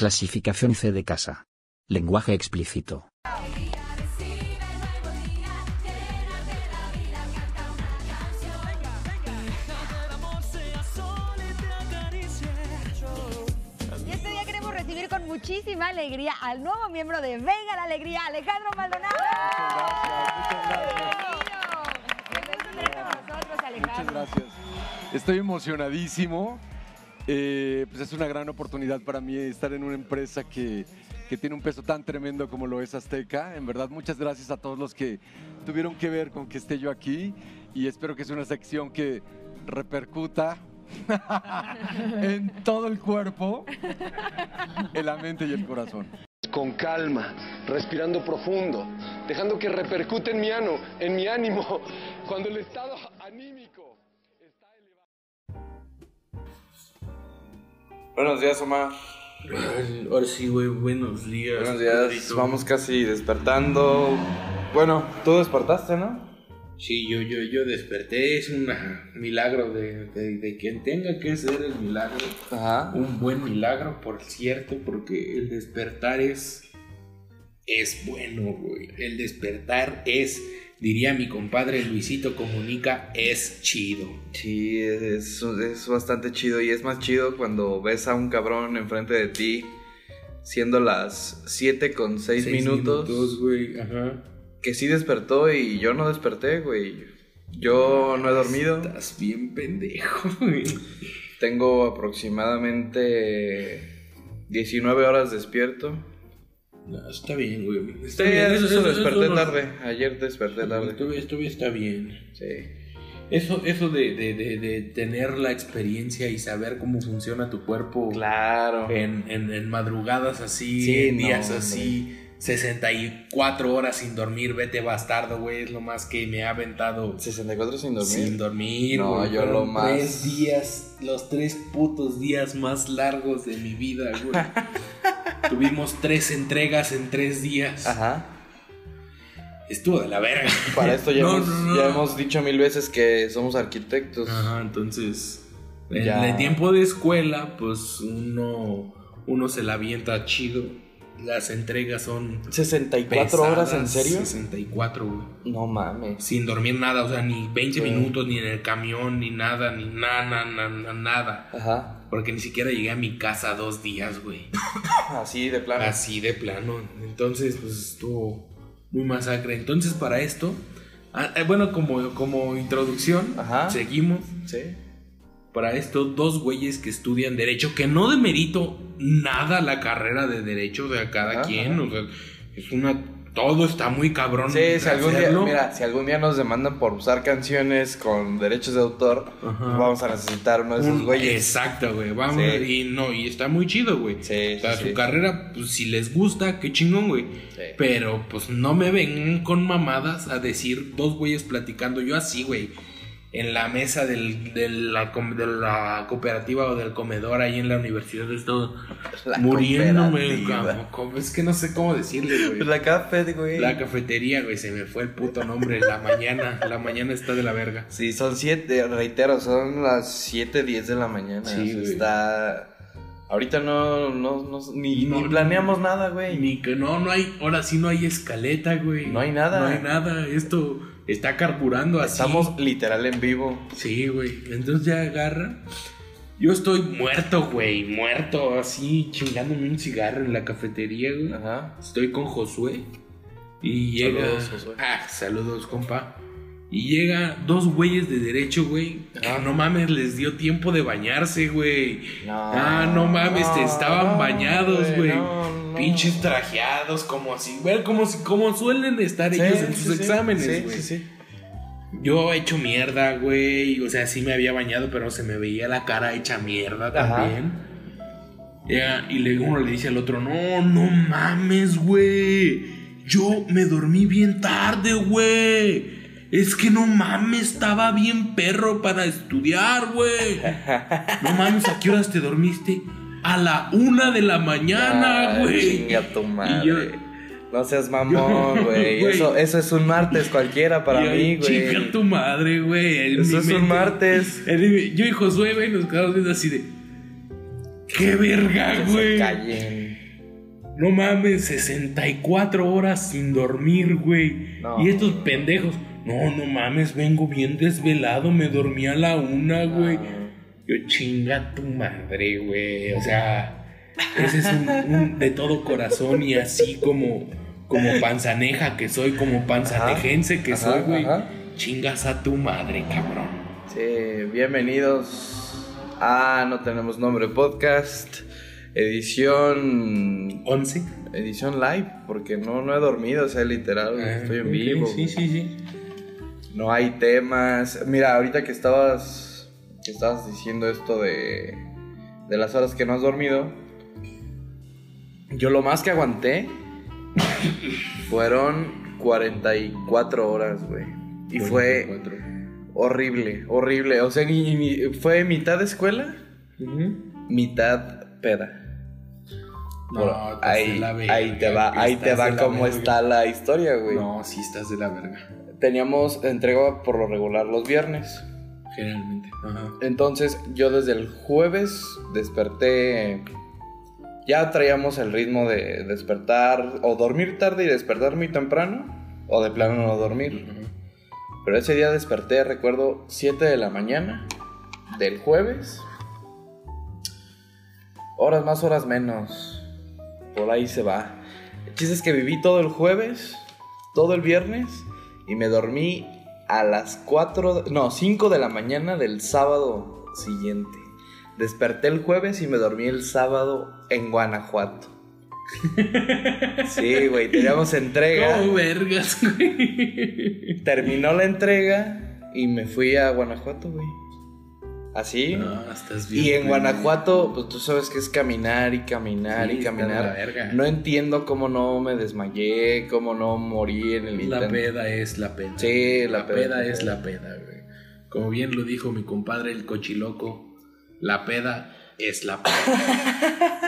Clasificación C de casa. Lenguaje explícito. Y este día queremos recibir con muchísima alegría al nuevo miembro de Venga la Alegría, Alejandro Maldonado. Nosotros, Alejandro. Muchas gracias. Estoy emocionadísimo. Eh, pues es una gran oportunidad para mí estar en una empresa que, que tiene un peso tan tremendo como lo es Azteca. En verdad, muchas gracias a todos los que tuvieron que ver con que esté yo aquí y espero que sea una sección que repercuta en todo el cuerpo, en la mente y el corazón. con calma, respirando profundo, dejando que repercute en mi ano, en mi ánimo, cuando el estado anímico Buenos días, Omar. Ahora sí, güey, buenos días. Buenos días. Pedrito. Vamos casi despertando. Bueno, tú despertaste, ¿no? Sí, yo, yo, yo desperté, es un milagro de, de, de quien tenga que ser el milagro. Ajá. Un buen milagro, por cierto, porque el despertar es. Es bueno, güey. El despertar es, diría mi compadre Luisito Comunica, es chido. Sí, es, es bastante chido y es más chido cuando ves a un cabrón enfrente de ti siendo las 7 con 6 Seis minutos, güey. Ajá. que sí despertó y yo no desperté, güey. Yo no he dormido. Estás bien pendejo, güey. Tengo aproximadamente 19 horas despierto. No, está bien, güey. Está Sí, bien, eso, eso- eso- desperté eso no- tarde. Ayer desperté tarde. Esto, esto está bien. Sí. Eso, eso de, de- de- de tener la experiencia y saber cómo funciona tu cuerpo Claro. en, en- en madrugadas así, Sí, en no, días hombre. así, 64 horas sin dormir, vete bastardo, güey, es lo más que me ha aventado 64 sin dormir. sin dormir. No, güey. yo lo más- Tres días, los tres putos días más largos de mi vida, güey. Tuvimos tres entregas en tres días. Ajá. Estuvo de la verga. Para esto ya, No, hemos, no, no. ya hemos dicho mil veces que somos arquitectos. Ajá, entonces, en Ya. el tiempo de escuela, pues uno, uno se la avienta chido. Las entregas son 64 horas, ¿en pesadas, serio? 64, güey. No mames. Sin dormir nada, o sea, ni 20 Sí. minutos, ni en el camión, ni nada, ni nada, nada, nada, nada. Ajá. Porque ni siquiera llegué a mi casa dos días, güey. Así de plano. Así de plano. Entonces, pues estuvo muy masacre. Entonces, para esto, ah, eh, bueno, como, como introducción, Ajá. seguimos. Sí. Para esto, dos güeyes que estudian Derecho, que no demerito nada la carrera de Derecho de cada Ajá, quien, o sea, es una... Todo está muy cabrón. Sí, si algún día, mira, si algún día nos demandan por usar canciones con derechos de autor, pues vamos a necesitar uno de esos Un- güeyes. Exacto, güey. Vamos, Sí. y no, y está muy chido, güey. Sí, o sea, sí, su carrera, pues si les gusta, qué chingón, güey. Pero pues no me vengan con mamadas a decir dos güeyes platicando. Yo así, güey. En la mesa del, de, la, de la cooperativa o del comedor ahí en la universidad de La muriéndome. como- es que no sé cómo decirle, güey. La café, güey. La cafetería, güey, se me fue el puto nombre. La mañana, la mañana está de la verga. Sí, son siete, reitero, son las 7, 10 de la mañana. Sí, güey. está... Ahorita no, no, no ni, No, ni planeamos nada, güey. Ni que no, no hay, ahora sí no hay escaleta, güey. No hay nada. No hay nada. Esto está carburando así. Estamos literal en vivo. Sí, güey. Entonces ya agarra. Yo estoy muerto, güey. Muerto, así chingándome un cigarro en la cafetería, güey. Ajá. Estoy con Josué. Y llega. Saludos, Josué. Ah, saludos, compa. Y llega dos güeyes de derecho, güey. Ajá. no mames, les dio tiempo de bañarse, güey. No, ah, no mames, te estaban no, bañados, güey. Pinches trajeados, como así, güey. Como, si, como suelen estar Sí, ellos en sí, sus sí. exámenes, güey. sí, sí. Yo he hecho mierda, güey. O sea, sí me había bañado, pero se me veía la cara hecha mierda también. Y luego uno le dice al otro, no, no mames, güey. Yo me dormí bien tarde, güey. Es que no mames, estaba bien perro para estudiar, güey. No mames, ¿a qué horas te dormiste? A la una de la mañana, Ay, güey. Chinga tu madre. Yo- No seas mamón, güey. Eso, eso es un martes cualquiera para yo, mí, güey. Chinga tu madre, güey. Eso es un martes. Yo y Josué, güey, nos quedamos viendo así de. qué verga, güey. No mames, 64 horas sin dormir, güey. No. Y estos pendejos, no, no mames, vengo bien desvelado, me dormí a la una, güey. Yo chinga tu madre, güey. O sea, ese es un, un de todo corazón y así como, como panzaneja que soy, como panzanejense que Ajá, soy, güey. Chingas a tu madre, cabrón. Sí, bienvenidos a No Tenemos Nombre Podcast, edición 11. edición live, porque no, no he dormido, o sea, literal, estoy en Ah, vivo. Sí, sí, sí. No hay temas. Mira, ahorita que estabas, que estabas diciendo esto de, de las horas que no has dormido, yo lo más que aguanté fueron 44 horas, güey. Y fue 44. horrible, horrible. O sea, ni- ni- fue mitad escuela, mitad peda. No, Por- ahí, de la verga, ahí te va, ahí te va cómo está la historia, güey. No, sí estás de la verga. Teníamos entrega por lo regular los viernes. Generalmente. Ajá. Entonces yo desde el jueves desperté, ya traíamos el ritmo de despertar o dormir tarde y despertar muy temprano o de plano no dormir. Pero ese día desperté, recuerdo, 7 de la mañana del jueves. Horas más, horas menos. Por ahí se va. El chiste es que viví todo el jueves, todo el viernes y me dormí a las 4, no, 5 de la mañana del sábado siguiente. Desperté el jueves y me dormí el sábado en Guanajuato. Sí, güey, teníamos entrega. ¿Cómo vergas, güey? Terminó la entrega y me fui a Guanajuato, güey. Así. No, estás bien. y en. Guanajuato, pues tú sabes que es caminar y caminar Sí, y caminar. verga. No entiendo cómo no me desmayé, cómo no morí en el La peda es la peda. Sí, la la peda es la peda, güey. Como bien lo dijo mi compadre el cochiloco, la peda es la peda.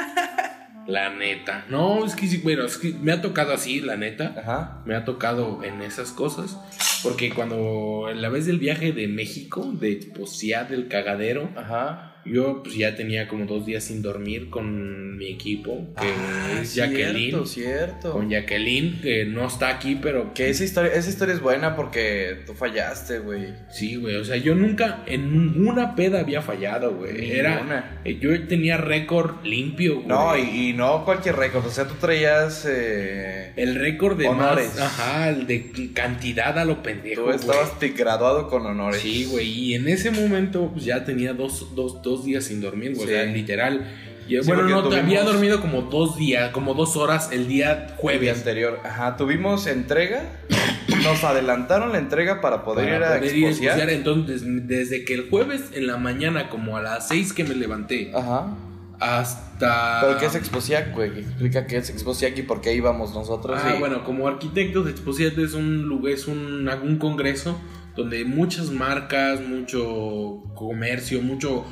la neta. No, es que sí, bueno, es que me ha tocado así, la neta. Ajá. Me ha tocado en esas cosas. Porque cuando la vez del viaje de México, de Posiá del Cagadero, Ajá. Yo pues ya tenía como dos días sin dormir con mi equipo, que Ah, es Jacqueline. Cierto, cierto. Con Jacqueline, que no está aquí, pero Que esa historia, esa historia es buena porque tú fallaste, güey. Sí, güey, o sea, yo nunca en ninguna peda había fallado, güey. Era, eh, yo tenía récord limpio, güey. No, y, y no cualquier récord. O sea, tú traías. eh, el récord de Honores. más, ajá, el de cantidad a lo pendejo, tú estabas graduado con honores. Sí, güey, y en ese momento pues, ya tenía dos, dos, dos días sin dormir, güey, o sea, literal. Sí, bueno, no, tuvimos- había dormido como dos días, como dos horas el día El día jueves. anterior. Ajá, tuvimos entrega. Nos adelantaron la entrega para poder ir a poder ir a exposiar. Entonces, desde que el jueves en la mañana, como a las seis que me levanté, Ajá. hasta... ¿Pero qué es Exposiac, güey? Explica qué es Exposiac y por qué íbamos nosotros. Ah, y- bueno, como arquitectos, Exposiat es un lugar, es un, un congreso donde muchas marcas, mucho comercio, mucho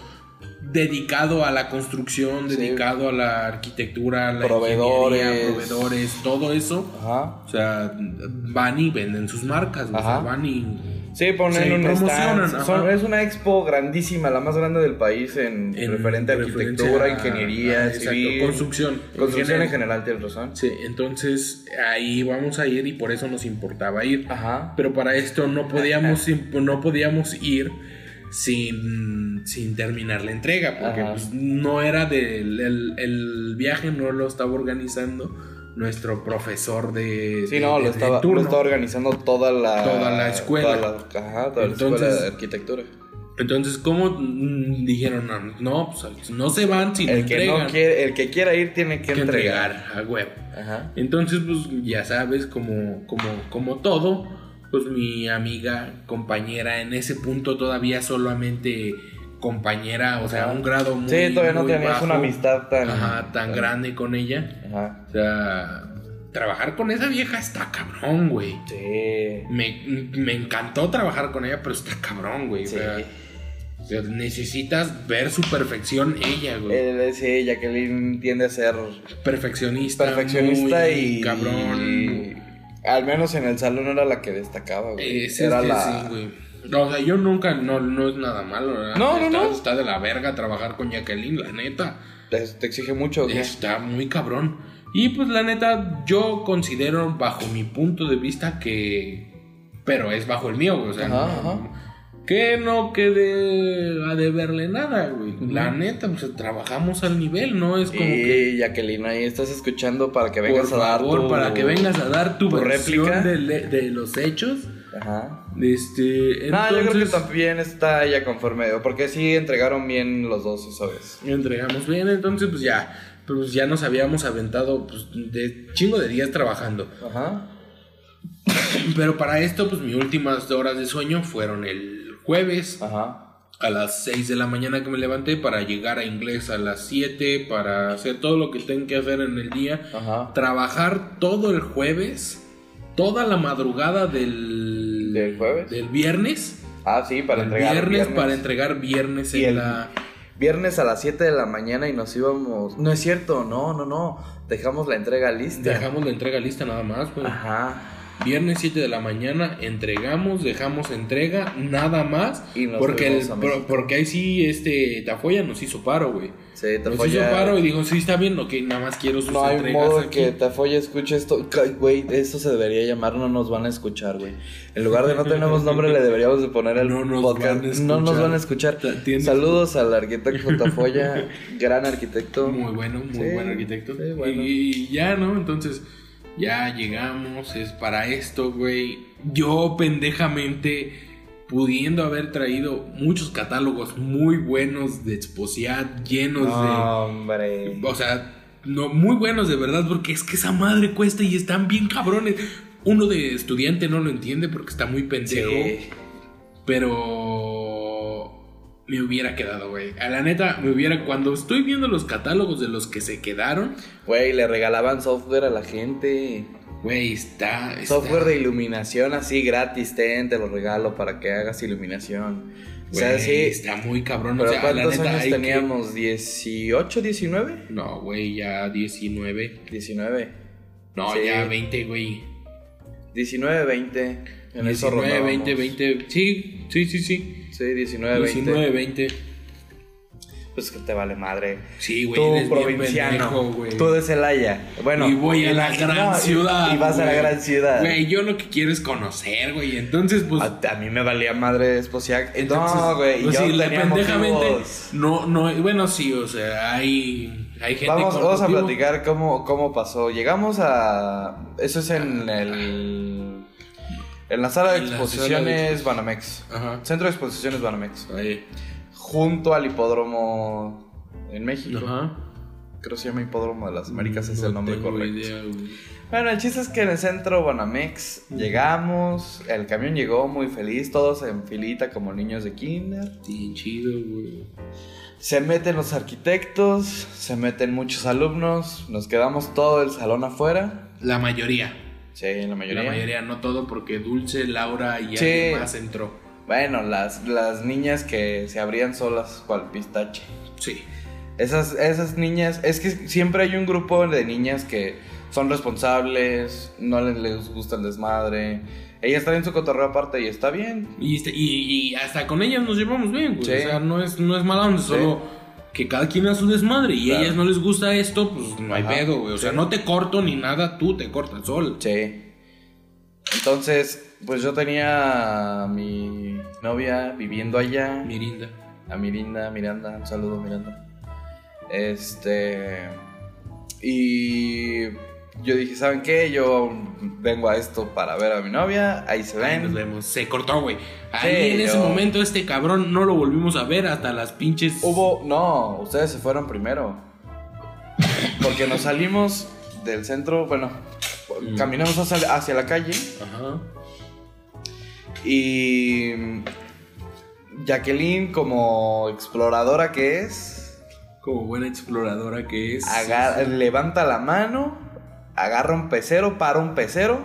dedicado a la construcción, Sí. dedicado a la arquitectura, a la Proveedores. ingeniería, proveedores, todo eso. Ajá. O sea, van y venden sus marcas, o sea, Ajá. van y Sí, ponen un promocionan. Son- es una expo grandísima, la más grande del país en, en referente a arquitectura, a- ingeniería, ah, exacto, construcción. construcción en general. general, tienes razón. Sí, entonces ahí vamos a ir y por eso nos importaba ir. Ajá. Pero para esto no podíamos, no podíamos ir sin, sin terminar la entrega, porque pues, no era del el, el viaje, no lo estaba organizando nuestro profesor de, Sí, de- no, de- lo estaba, turno. lo estaba organizando toda la... Toda la escuela. toda la- ajá, toda la Entonces- escuela de arquitectura. Entonces, ¿cómo dijeron? No, no, pues, no se van sin El que, entregan. no quiere, el que quiera ir tiene que, que entregar. entregar a huevo. Ajá. Entonces, pues ya sabes, como, como, como todo, pues mi amiga, compañera, en ese punto todavía solamente compañera, o sea, un grado muy Sí, todavía no tenías bajo. una amistad tan... Ajá, tan grande con ella. Ajá. O sea, trabajar con esa vieja está cabrón, güey. Sí. Me, me encantó trabajar con ella, pero está cabrón, güey. Sí. O sea, o sea, necesitas ver su perfección ella, güey. Él, sí, Jacqueline tiende a ser perfeccionista. perfeccionista muy y... Cabrón. y- al menos en el salón era la que destacaba, güey. Era es que la... sí, güey. No, o sea, yo nunca, no, no es nada malo. ¿verdad? No, no, está, no. Está de la verga trabajar con Jacqueline, la neta. Te, te exige mucho. ¿qué? Está muy cabrón. Y pues la neta, yo considero bajo mi punto de vista que... Pero es bajo el mío, güey. O sea, Ajá, no- ajá. Que no quede a deberle nada, güey. La neta, pues trabajamos al nivel, ¿no? Es como que... Y Jacqueline, ahí estás escuchando para que Por vengas a dar tu... para que vengas a dar tu, tu versión réplica. de, los hechos. Ajá. Este, No, yo creo que entonces, también está ya conforme, porque sí entregaron bien los dos esa vez. entregamos bien, entonces pues ya, pues ya nos habíamos aventado pues, de chingo de días trabajando. Ajá. Pero para esto, pues mis últimas horas de sueño fueron el jueves Ajá. a las 6 de la mañana que me levanté para llegar a inglés a las 7, para hacer todo lo que tengo que hacer en el día. Ajá. Trabajar todo el jueves, toda la madrugada del, ¿Del jueves? Del viernes. Ah, sí, para el entregar viernes, para entregar viernes en el- la... Viernes a las 7 de la mañana y nos íbamos... No es cierto, no, no, no. Dejamos la entrega lista. Dejamos la entrega lista nada más, güey. Ajá. Viernes 7 de la mañana entregamos, dejamos entrega, nada más. Y nos porque, el- por- porque ahí sí, este, Tafoya nos hizo paro, güey. Sí, Nos hizo paro y dijo, sí, está bien, ok, nada más quiero sus No hay entregas modo aquí. que Tafoya escuche esto. Güey, esto se debería llamar No nos van a escuchar, güey. En lugar de no tenemos nombre, le deberíamos de poner el No nos podcast. van a no nos van a escuchar. Saludos al arquitecto Tafoya, gran arquitecto. Muy bueno, muy Sí, buen arquitecto. sí, bueno. Y ya, ¿no? Entonces, ya llegamos, es para esto, güey. Yo pendejamente, pudiendo haber traído muchos catálogos muy buenos de Exposiat, llenos No, hombre. de... O sea, no, muy buenos de verdad, porque es que esa madre cuesta y están bien cabrones. Uno de estudiante no lo entiende porque está muy pendejo. Sí. Pero me hubiera quedado, güey. A la neta, me hubiera. Cuando estoy viendo los catálogos de los que se quedaron, Güey, le regalaban software a la gente. güey, está. está- Software de iluminación así gratis, ten, te lo regalo para que hagas iluminación. O sea, güey, sí. Está muy cabrón. Pero o sea, la ¿cuántos neta, años hay que- teníamos? ¿18, 19? No, güey, ya 19. 19. No, Sí. ya 20, güey. 19, 20. En eso 19, rondábamos. 20, 20. Sí, sí, sí, sí. Sí, 19, 20. 19, 20. Pues que te vale madre. Sí, güey. Tú, eres bien provinciano. pendejo, güey. Tú de Celaya. Bueno. y voy a la gran no, ciudad. Y vas a la gran ciudad. Güey, yo lo que quiero es conocer, güey. Entonces, pues. A, a mí me valía madre Esposiac. Entonces, no, güey. pues yo sí, tenía pendejamente. motivos. No, no, bueno, sí, o sea, hay, hay gente Vamos, con vamos a platicar cómo, cómo pasó. Llegamos a. Eso es en el. En la sala de En exposiciones Banamex. Ajá. Centro de exposiciones Banamex. Ahí. Junto al hipódromo en México. Ajá. Creo que se llama Hipódromo de las Américas, es No el nombre tengo correcto. idea. Bueno, el chiste es que en el centro Banamex llegamos, el camión llegó muy feliz, todos en filita como niños de kinder. Bien chido, güey. Se meten los arquitectos, se meten muchos alumnos, nos quedamos todo el salón afuera. La mayoría. Sí, la mayoría. La mayoría, no todo, porque Dulce, Laura y Sí. alguien más entró. Bueno, las, las niñas que se abrían solas cual pistache. Sí. Esas, esas niñas, es que siempre hay un grupo de niñas que son responsables, no les, les gusta el desmadre. Ellas traen su cotorreo aparte y está bien. Y, este- y, y hasta con ellas nos llevamos bien, güey. Sí. O sea, no es, no es mala onda, solo que cada quien a su desmadre. Y a ellas no les gusta esto, pues no hay Ajá. pedo, güey. O sea, no te corto ni nada, tú te cortas sol. Sí. Entonces, pues yo tenía a mi novia viviendo allá. Mirinda. A Mirinda, Miranda, un saludo Miranda. Este. Y yo dije, ¿saben qué? Yo vengo a esto para ver a mi novia. Ahí se Ahí nos ven. vemos. Se cortó, güey. Ahí Sí, en ese momento este cabrón no lo volvimos a ver hasta las pinches... Hubo. No, ustedes se fueron primero. Porque nos salimos del centro. Bueno, Mm. caminamos hacia, hacia la calle. Ajá. Y Jacqueline, como exploradora que es, Como buena exploradora que es. agar- levanta la mano, agarra un pecero, para un pecero,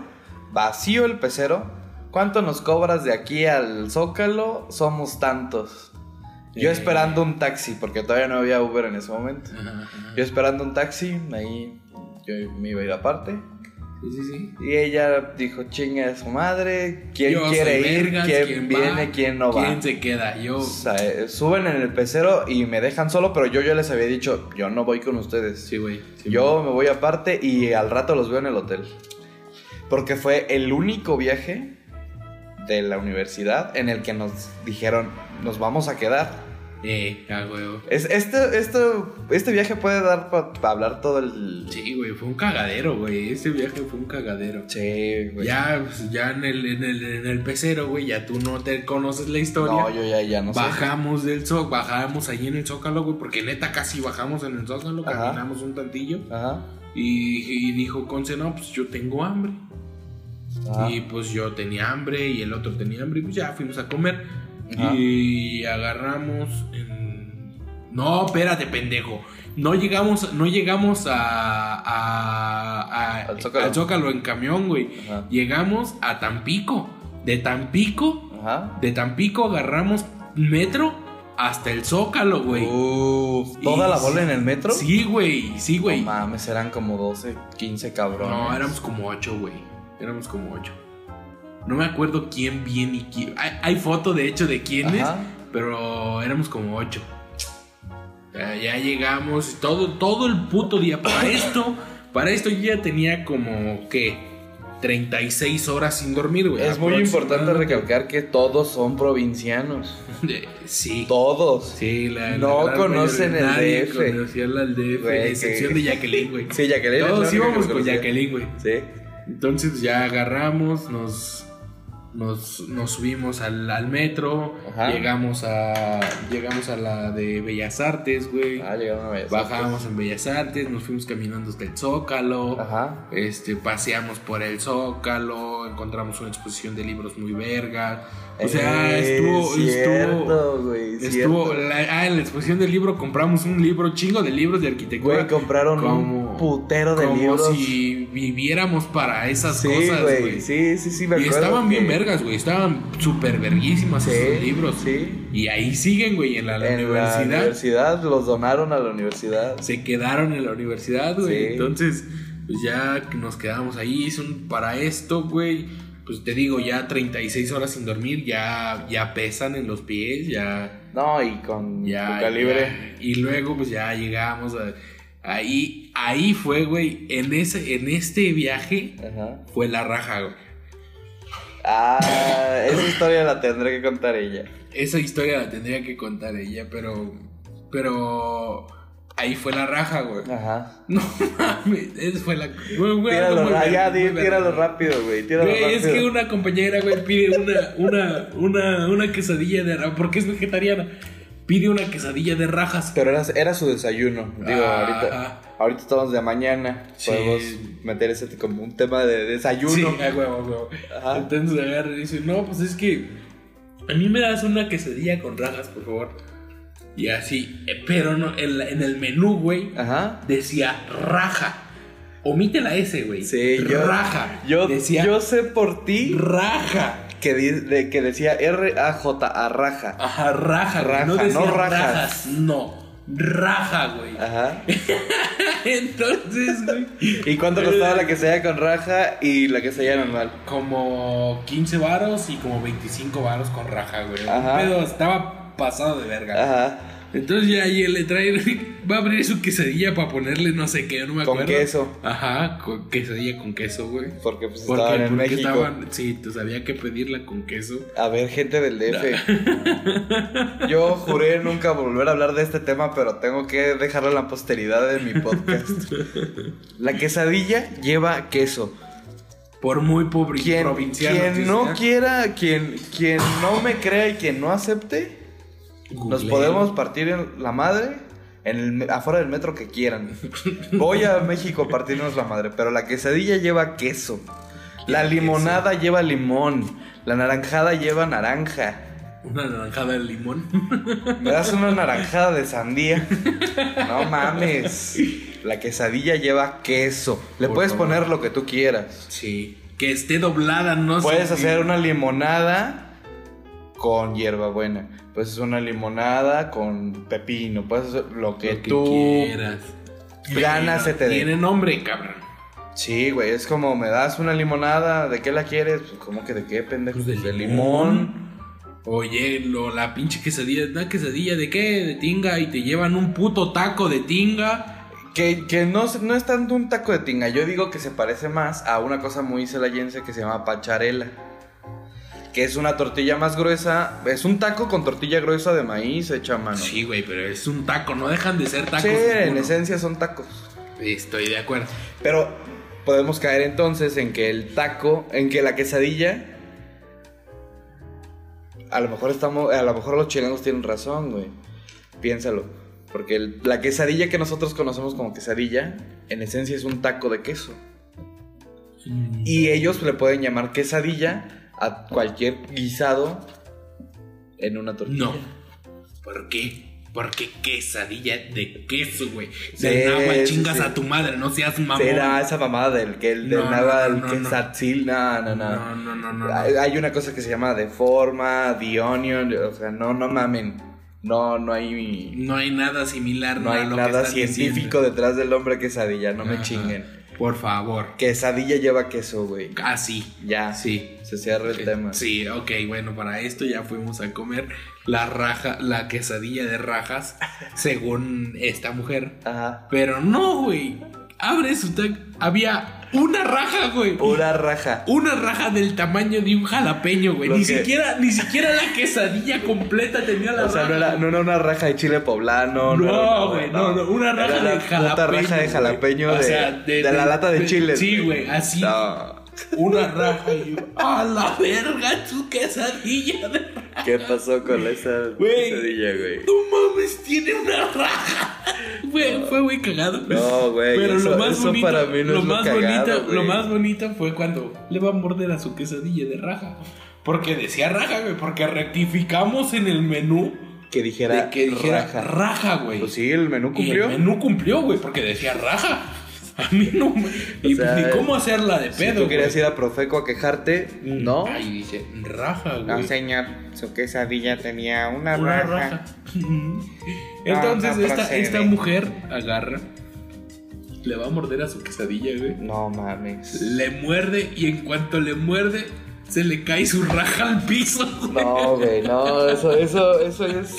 vacío el pecero. ¿Cuánto nos cobras de aquí al Zócalo? Somos tantos. Yo Eh. esperando un taxi, porque todavía no había Uber en ese momento. Yo esperando un taxi, ahí yo me iba a ir aparte. Sí, sí, sí. Y ella dijo, chinga de su madre, ¿quién Yo quiere ir? vergas, ¿Quién, viene? ¿Quién no va? ¿Quién se queda? Yo. O sea, eh, suben en el pecero y me dejan solo, pero yo ya les había dicho, yo no voy con ustedes. Sí, güey. sí, yo me voy aparte y al rato los veo en el hotel. Porque fue el único viaje de la universidad en el que nos dijeron, nos vamos a quedar. Eh, ah, güey. Es, este, este, este viaje puede dar para hablar todo el... Sí, güey, fue un cagadero, güey. Ese viaje fue un cagadero. Sí, güey. Ya, pues, ya en el, en, el, en el pecero, güey, ya tú no te conoces la historia. No, yo ya, ya no sé. Bajamos del zócalo, bajamos ahí en el zócalo, güey, porque neta casi bajamos en el zócalo, Ajá. caminamos un tantillo. Ajá. Y, y dijo Conce, no, pues yo tengo hambre. Y pues yo tenía hambre y el otro tenía hambre y pues ya fuimos a comer. Ajá. Y agarramos en... No, espérate, pendejo. No llegamos, no llegamos a, a- a- Al Zócalo. en camión, güey. Ajá. Llegamos a Tampico. De Tampico, Ajá. de Tampico agarramos metro hasta el Zócalo, güey. Uf, ¿Toda Y la bola en el metro? Sí, güey, sí, güey. No mames, eran como 12, 15 cabrones. No, éramos como ocho, güey. Éramos como ocho. No me acuerdo quién viene y quién. Hay, hay foto, de hecho, de quiénes, Ajá. pero éramos como ocho. Ya, ya llegamos, todo, todo el puto día. Para esto, para esto yo ya tenía como, ¿qué? 36 horas sin dormir, güey. Es muy importante recalcar que todos son provincianos. Sí. Todos. Sí, la, No la conocen el DF. Conocía la DF, Güey, excepción que- de Jacqueline, güey. Sí, Jacqueline. Todos íbamos que con. Jacqueline, güey. Sí. Entonces ya agarramos, nos, nos, nos subimos al, al metro, Ajá. llegamos a llegamos a la de Bellas Artes, güey. Ah, llegaron a ver. Bajamos en Bellas Artes, nos fuimos caminando hasta el Zócalo. Ajá. Este, paseamos por el Zócalo, encontramos una exposición de libros muy verga. O sea, Eh, estuvo, estuvo, cierto, güey, estuvo, cierto. la- ah, en la exposición del libro compramos un libro, chingo de libros de arquitectura. Güey, compraron como- un putero de como libros. si viviéramos para esas sí, cosas, güey. Sí, sí, sí, me Y acuerdo estaban bien que- vergas, güey. Estaban súper verguísimas Sí, esos libros. sí. Y ahí siguen, güey, en la, la En universidad. la universidad los donaron a la universidad. Se quedaron en la universidad, güey. Sí. Entonces, pues ya nos quedamos ahí. Son para esto, güey. Pues te digo, ya 36 horas sin dormir, ya, ya pesan en los pies, ya. No, y con Ya, tu calibre. ya. Y luego, pues ya llegamos a- ahí. Ahí fue, güey. En, ese, en este viaje Ajá. fue la raja, güey. Ah, esa historia la tendré que contar ella. Esa historia la tendría que contar ella, pero. Pero. Ahí fue la raja, güey. Ajá. No mames, esa fue la. güey, güey, Tíralo, ra- ya, muy di- tíralo rápido, güey. Tíralo Güey, rápido. es que una compañera, güey, pide una, una, una, una quesadilla de rajas. Porque es vegetariana. Pide una quesadilla de rajas. Pero era, era su desayuno. Digo, ahorita, ahorita estamos de mañana. Sí. Podemos meter ese como un tema de desayuno. Sí, a huevo, a huevo. Ajá. Entonces agarra y dice, no, pues es que a mí me das una quesadilla con rajas, por favor. Y así, eh, pero no, en, la- en el menú, güey, Ajá. decía raja. Omite la S, güey. Sí. Raja. Yo, decía yo sé por ti raja. Que, di- de- que decía R-A-J-A, raja. Ajá, raja. Raja, no decía no rajas. rajas. No, raja, güey. Ajá. Entonces, güey. ¿Y cuánto costaba la quesadilla con raja y la quesadilla normal? Como 15 varos y como 25 varos con raja, güey. Ajá. Pero estaba pasado de verga. Ajá. Entonces ya ahí le trae, va a abrir su quesadilla para ponerle no sé qué, no me Con acuerdo. queso. Ajá, con quesadilla con queso, güey. Porque pues Porque, estaban en porque México. estaban, sí, pues había que pedirla con queso. A ver, gente del DF. Yo juré nunca volver a hablar de este tema, pero tengo que dejarlo en la posteridad de mi podcast. La quesadilla lleva queso. Por muy pobre Quien, provinciano. quien no sea. quiera, quien, quien no me crea y quien no acepte, nos podemos partir en la madre en el afuera del metro que quieran. Voy a México a partirnos la madre, pero la quesadilla lleva queso. La limonada lleva limón. La naranjada lleva naranja. Una naranjada de limón. Me das una naranjada de sandía. No mames. La quesadilla lleva queso. Le Por puedes favor. poner lo que tú quieras. Sí. Que esté doblada, no sé. Puedes hacer una limonada con hierbabuena. Puedes hacer una limonada con pepino. Puedes hacer lo que, lo que tú quieras. ganas se te. Tiene nombre, cabrón. Sí, güey, es como me das una limonada, ¿de qué la quieres? Pues, ¿cómo que de qué, pendejo? Pues de limón. Oye, lo, la pinche quesadilla, ¿una quesadilla de qué? De tinga y te llevan un puto taco de tinga. Que, que no, se- no es tanto un taco de tinga, yo digo que se parece más a una cosa muy celayense que se llama pacharela. Que es una tortilla más gruesa, es un taco con tortilla gruesa de maíz hecha a mano. Sí, güey, pero es un taco, no dejan de ser tacos. Sí, en esencia son tacos. Estoy de acuerdo. Pero podemos caer entonces en que el taco, en que la quesadilla. A lo mejor estamos, a lo mejor los chilenos tienen razón, güey. Piénsalo. Porque el- la quesadilla que nosotros conocemos como quesadilla, en esencia es un taco de queso. Y ellos le pueden llamar quesadilla a cualquier guisado en una tortilla. No. ¿Por qué? Porque quesadilla de queso, güey. Sí, De nada chingas sí. a tu madre, no seas mamón. Será esa mamada del que el del No, nada, no, el no, que no. no, no, no. No. Hay una cosa que se llama de forma, the onion, o sea, no, no mamen. No, no hay, No hay nada similar. no hay lo nada científico diciendo. detrás del hombre quesadilla, no me chinguen. Por favor. Quesadilla lleva queso, güey. Ah, sí. Ya, Sí. Se cierra el tema. Sí, ok, bueno, para esto ya fuimos a comer la raja, la quesadilla de rajas, según esta mujer. Ajá. Pero no, güey. Abre su tag. Había una raja, güey. Pura raja. Una raja del tamaño de un jalapeño, güey. Ni que- siquiera, ni siquiera la quesadilla completa tenía la O sea, raja. no era, no era una raja de chile poblano. No, era- güey, no, no, una raja de jalapeño. raja de jalapeño O de, sea, de la lata de chile. Sí, güey, así. No. Una raja y yo, a la verga, tu quesadilla de ¿Qué pasó con esa quesadilla, güey? No mames, tiene una raja. Güey, fue muy cagado. No, güey, Pero eso- lo más eso bonito, para mí no lo es más cagado, bonito, lo más bonito fue cuando le va a morder a su quesadilla de raja. Porque decía raja, güey, porque rectificamos en el menú Que dijera, de que dijera raja. raja, güey. Pues sí, el menú Y cumplió. el menú cumplió, güey, porque decía raja. A mí no. Y sea, ni cómo hacerla de Si pedo, tú querías güey. ir a Profeco a quejarte, no. Ahí dice raja, güey. No, señor, su quesadilla tenía una, Una raja. raja. Entonces no esta, esta mujer agarra, le va a morder a su quesadilla, güey. No mames. Le muerde y en cuanto le muerde, se le cae su raja al piso. güey. No, güey, no, eso, eso, eso es.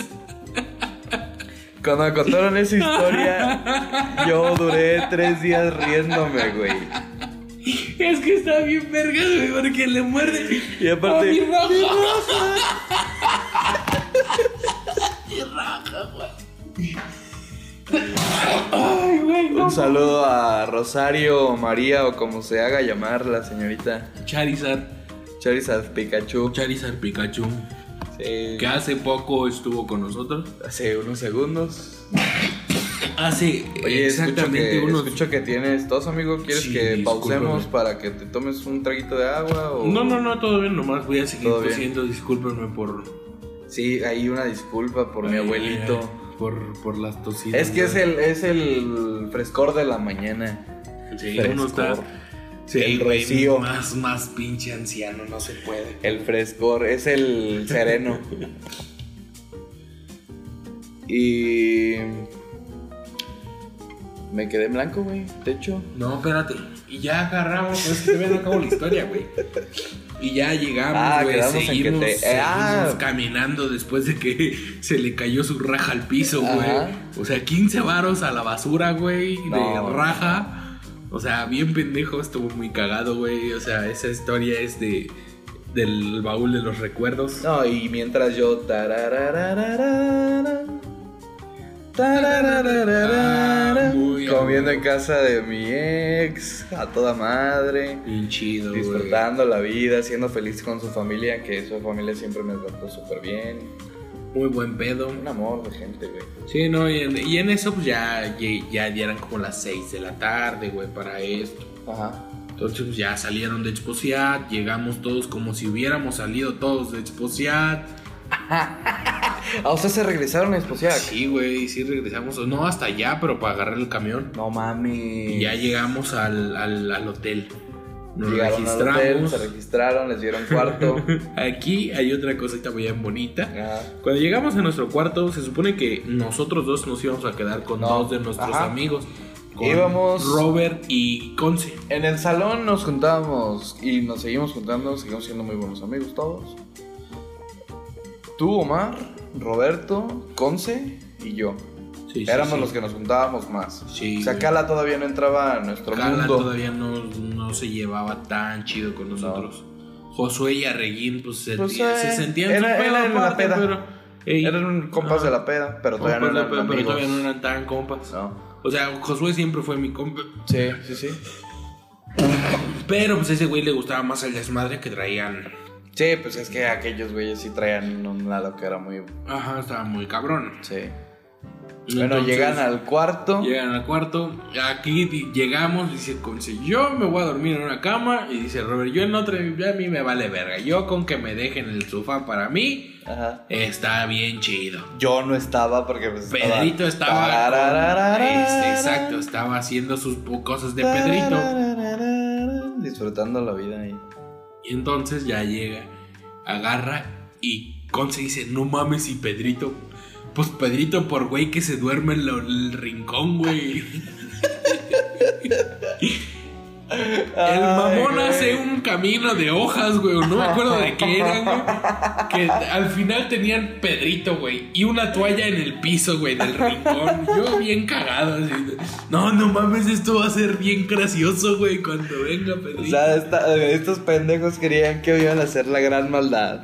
Cuando me contaron esa historia, yo duré tres días riéndome, güey. Es que está bien verga, güey, porque le muerde. Y aparte- ¡A mi raja! Mi raja, güey. Ay, güey, no. Un saludo a Rosario María o como se haga llamar la señorita Charizard. Charizard Pikachu. Charizard Pikachu. Sí, Que hace poco estuvo con nosotros. hace unos segundos. Hace Oye, exactamente escucho que, unos. escucho que tienes tos, amigo. ¿Quieres Sí, que pausemos para que te tomes un traguito de agua? O... No, no, no, todo bien, nomás voy a seguir tosiendo, discúlpenme por. Sí, hay una disculpa por mi Ay, abuelito. ay, ay, por, por las tosidas. Es que es el, es el frescor de la mañana. Sí, uno está. Sí, el güey, rocío. Más, más pinche anciano, no se puede. El frescor, es el sereno. y. Me quedé en blanco, güey. De hecho. No, espérate. Y ya agarramos, es que todavía no acabo la historia, güey. Y ya llegamos, Ah, güey. en que seguimos, te- seguimos Ah. caminando después de que se le cayó su raja al piso, güey. Ajá. O sea, 15 varos a la basura, güey, de raja. O sea, bien pendejo, estuvo muy cagado, güey. O sea, esa historia es de del baúl de los recuerdos. No, y mientras yo. Ah, muy comiendo en casa de mi ex, a toda madre. Bien chido. Disfrutando la vida, siendo feliz con su familia, que su familia siempre me trató súper bien. Muy buen pedo. Un amor de gente, güey. Sí, no, y en, y en eso pues ya, ya, ya eran como las 6 de la tarde, güey, para esto. Ajá. Entonces pues, ya salieron de Exposiat, llegamos todos como si hubiéramos salido todos de Exposiat. Ah, o sea, se regresaron a Esposia. Sí, güey, sí regresamos, no hasta allá, pero para agarrar el camión. No mames. Y ya llegamos al, al, al hotel. Nos Llegaron al hotel, registramos. se registraron, les dieron cuarto. Aquí hay otra cosita bien bonita. Ajá. Cuando llegamos a nuestro cuarto, se supone que nosotros dos nos íbamos a quedar con No. dos de nuestros Ajá. amigos. con Íbamos- Robert y Conce. En el salón nos juntábamos y nos seguimos juntando, seguimos siendo muy buenos amigos todos. Tú, Omar, Roberto, Conce y yo. Sí, Éramos sí. los que nos juntábamos más. Sí, o sea. Cala todavía no entraba a nuestro Carla mundo. todavía no, no se llevaba tan chido con nosotros. Josué y Arreguín, pues se, Pues, se eh, sentían era- era en la peda. pero. ey, Eran compas de la peda, pero todavía no eran peda, pero todavía no eran tan compas. No. O sea, Josué siempre fue mi compa. Sí, sí, sí. Pero pues a ese güey le gustaba más el desmadre que traían. Sí, pues es que aquellos güeyes sí traían un lado que era muy... Ajá, estaba muy cabrón. Sí. Bueno, Entonces, llegan al cuarto. Llegan al cuarto. Aquí llegamos, dice Conce, yo me voy a dormir en una cama. Y dice Robert, yo en otra, a mí me vale verga. Yo con que me dejen el sofá para mí, Ajá. está bien chido. Yo no estaba porque pues. Pedrito estaba. con- este, exacto, estaba haciendo sus cosas de Pedrito. Disfrutando la vida ahí. Y entonces ya llega, agarra y Conce dice, no mames, y Pedrito. Pues Pedrito por güey que se duerme en lo- el rincón, güey. El mamón Ay, hace un camino de hojas, güey. No me acuerdo de qué eran, güey. Que al final tenían Pedrito, güey. Y una toalla en el piso, güey, del rincón. Yo bien cagado, así. No, no mames, esto va a ser bien gracioso, güey, cuando venga Pedrito. O sea, esta- estos pendejos querían que iban a hacer la gran maldad.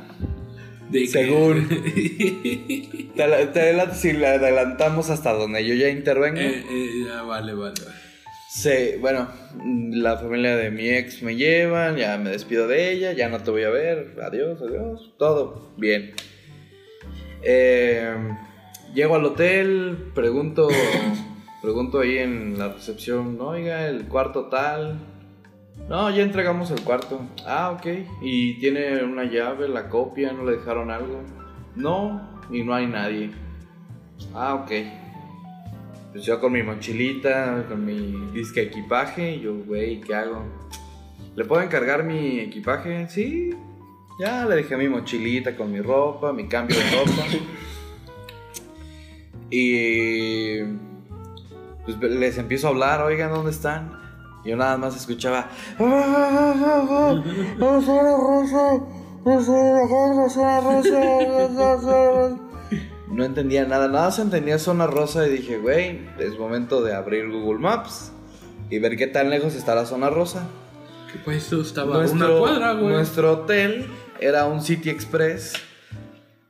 De que- según. Te, si le adelantamos hasta donde yo ya intervengo. Eh, eh, ya, vale, vale. vale. Sí, bueno, la familia de mi ex me llevan, ya me despido de ella, ya no te voy a ver, adiós, adiós, todo bien. Eh, llego al hotel, pregunto, pregunto ahí en la recepción, oiga, el cuarto tal. No, ya entregamos el cuarto. Ah, ok. Y tiene una llave, la copia, no le dejaron algo. No, y no hay nadie. Ah, ok. Pues yo con mi mochilita, con mi disque equipaje, yo, güey, ¿qué hago? ¿Le puedo encargar mi equipaje? Sí. Ya le dejé mi mochilita con mi ropa, mi cambio de ropa. y pues les empiezo a hablar, oigan, ¿dónde están? Yo nada más escuchaba. No entendía nada, nada se entendía zona rosa y dije, güey, es momento de abrir Google Maps y ver qué tan lejos está la zona rosa. Que pues estaba a una cuadra, güey. nuestro hotel era un City Express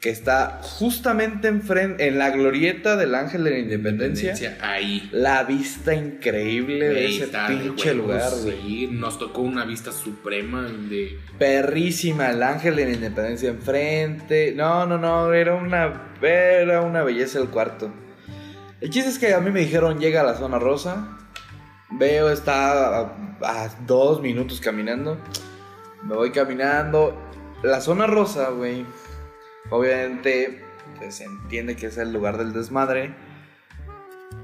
que está justamente enfrente, en la glorieta del Ángel de la Independencia. Ahí. La vista increíble de ese está pinche lugar, güey. sí. Nos tocó una vista suprema de. Perrísima, el ángel de la independencia enfrente. No, no, no, era una, era una belleza el cuarto. El chiste es que a mí me dijeron, llega a la zona rosa. Veo, está a, a dos minutos caminando. Me voy caminando. La zona rosa, güey. Obviamente, pues se entiende que es el lugar del desmadre.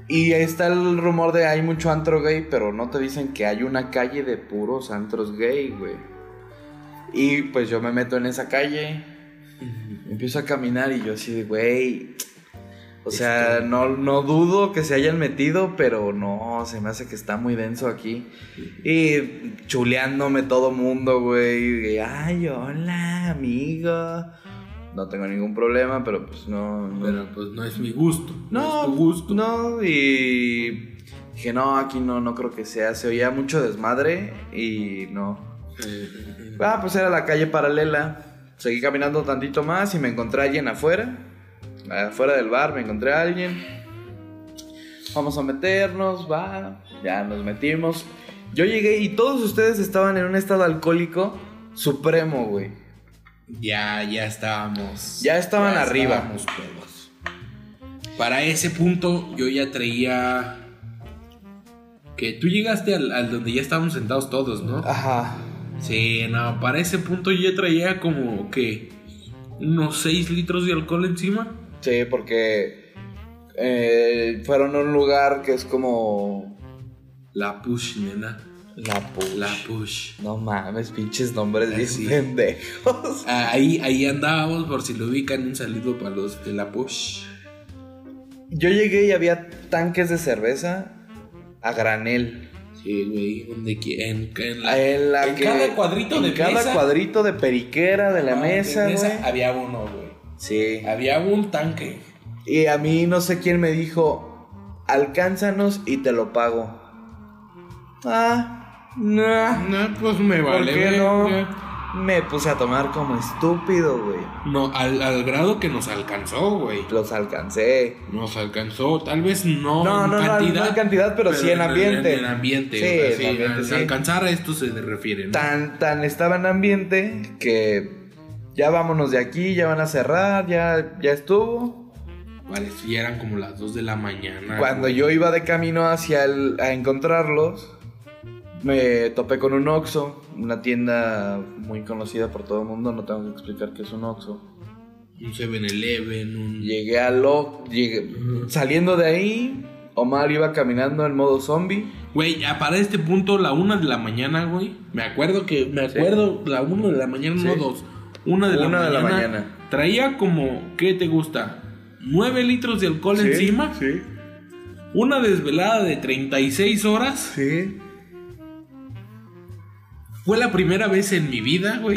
Y ahí está el rumor de hay mucho antro gay, pero no te dicen que hay una calle de puros antros gay, güey. Y pues yo me meto en esa calle, empiezo a caminar y yo así de, güey. O sea, no, no dudo que se hayan metido, pero no, se me hace que está muy denso aquí. Y chuleándome todo mundo, güey. Ay, hola, amigo. No tengo ningún problema, pero pues no. no Pero pues no es mi gusto. no, es tu gusto. no, y dije, no, aquí no, no creo que sea. Se oía mucho desmadre y no. Ah, pues era la calle paralela. Seguí caminando tantito más y me encontré a alguien afuera. Afuera del bar me encontré a alguien. Vamos a meternos, va. Ya nos metimos. Yo llegué y todos ustedes estaban en un estado alcohólico supremo, güey. Ya, ya estábamos. Ya estaban arriba. estábamos pedos. Para ese punto, yo ya traía. Que tú llegaste al, al donde ya estábamos sentados todos, ¿no? Ajá. Sí, no, para ese punto yo ya traía como que unos 6 litros de alcohol encima. Sí, porque eh, fueron a un lugar que es como La push, nena. La push. La push. No mames, pinches nombres bien sí. pendejos. Ahí, ahí andábamos, por si lo ubican, un saludo para los de la push. Yo llegué y había tanques de cerveza a granel. Sí, güey, donde en, en la- En, la en que- cada cuadrito en de cada mesa. cuadrito de periquera de la Ah, mesa, de mesa güey. había uno, güey. Sí. Había un tanque. Y a mí no sé quién me dijo, alcánzanos y te lo pago. Ah, no. No, pues me ¿Por vale. qué verga. no? Me puse a tomar como estúpido, güey. No, al, al grado que nos alcanzó, güey. Los alcancé. Nos alcanzó, tal vez no, No, en no, no, cantidad. no en cantidad, pero sí en ambiente. En, ambiente, Sí, o sea, en sí, ambiente, al- sí. Alcanzar a esto se refiere, ¿no? Tan, tan estaba en ambiente que ya vámonos de aquí, ya van a cerrar, ya, ya estuvo. Vale, sí, eran como las 2 de la mañana. Cuando güey. yo iba de camino hacia el, a encontrarlos, me topé con un Oxxo, una tienda muy conocida por todo el mundo, no tengo que explicar qué es un Oxxo. Un 7-Eleven, un. Llegué al Oxxo, llegué- saliendo de ahí, Omar iba caminando en modo zombie. Güey, ya para este punto, la 1 de la mañana, güey. Me acuerdo que. Me acuerdo, la 1 de la mañana, no. 2. Una de, la Una de la mañana, mañana. Traía como, ¿qué te gusta? 9 litros de alcohol encima. Sí, Una desvelada de 36 horas. sí. Fue la primera vez en mi vida, güey,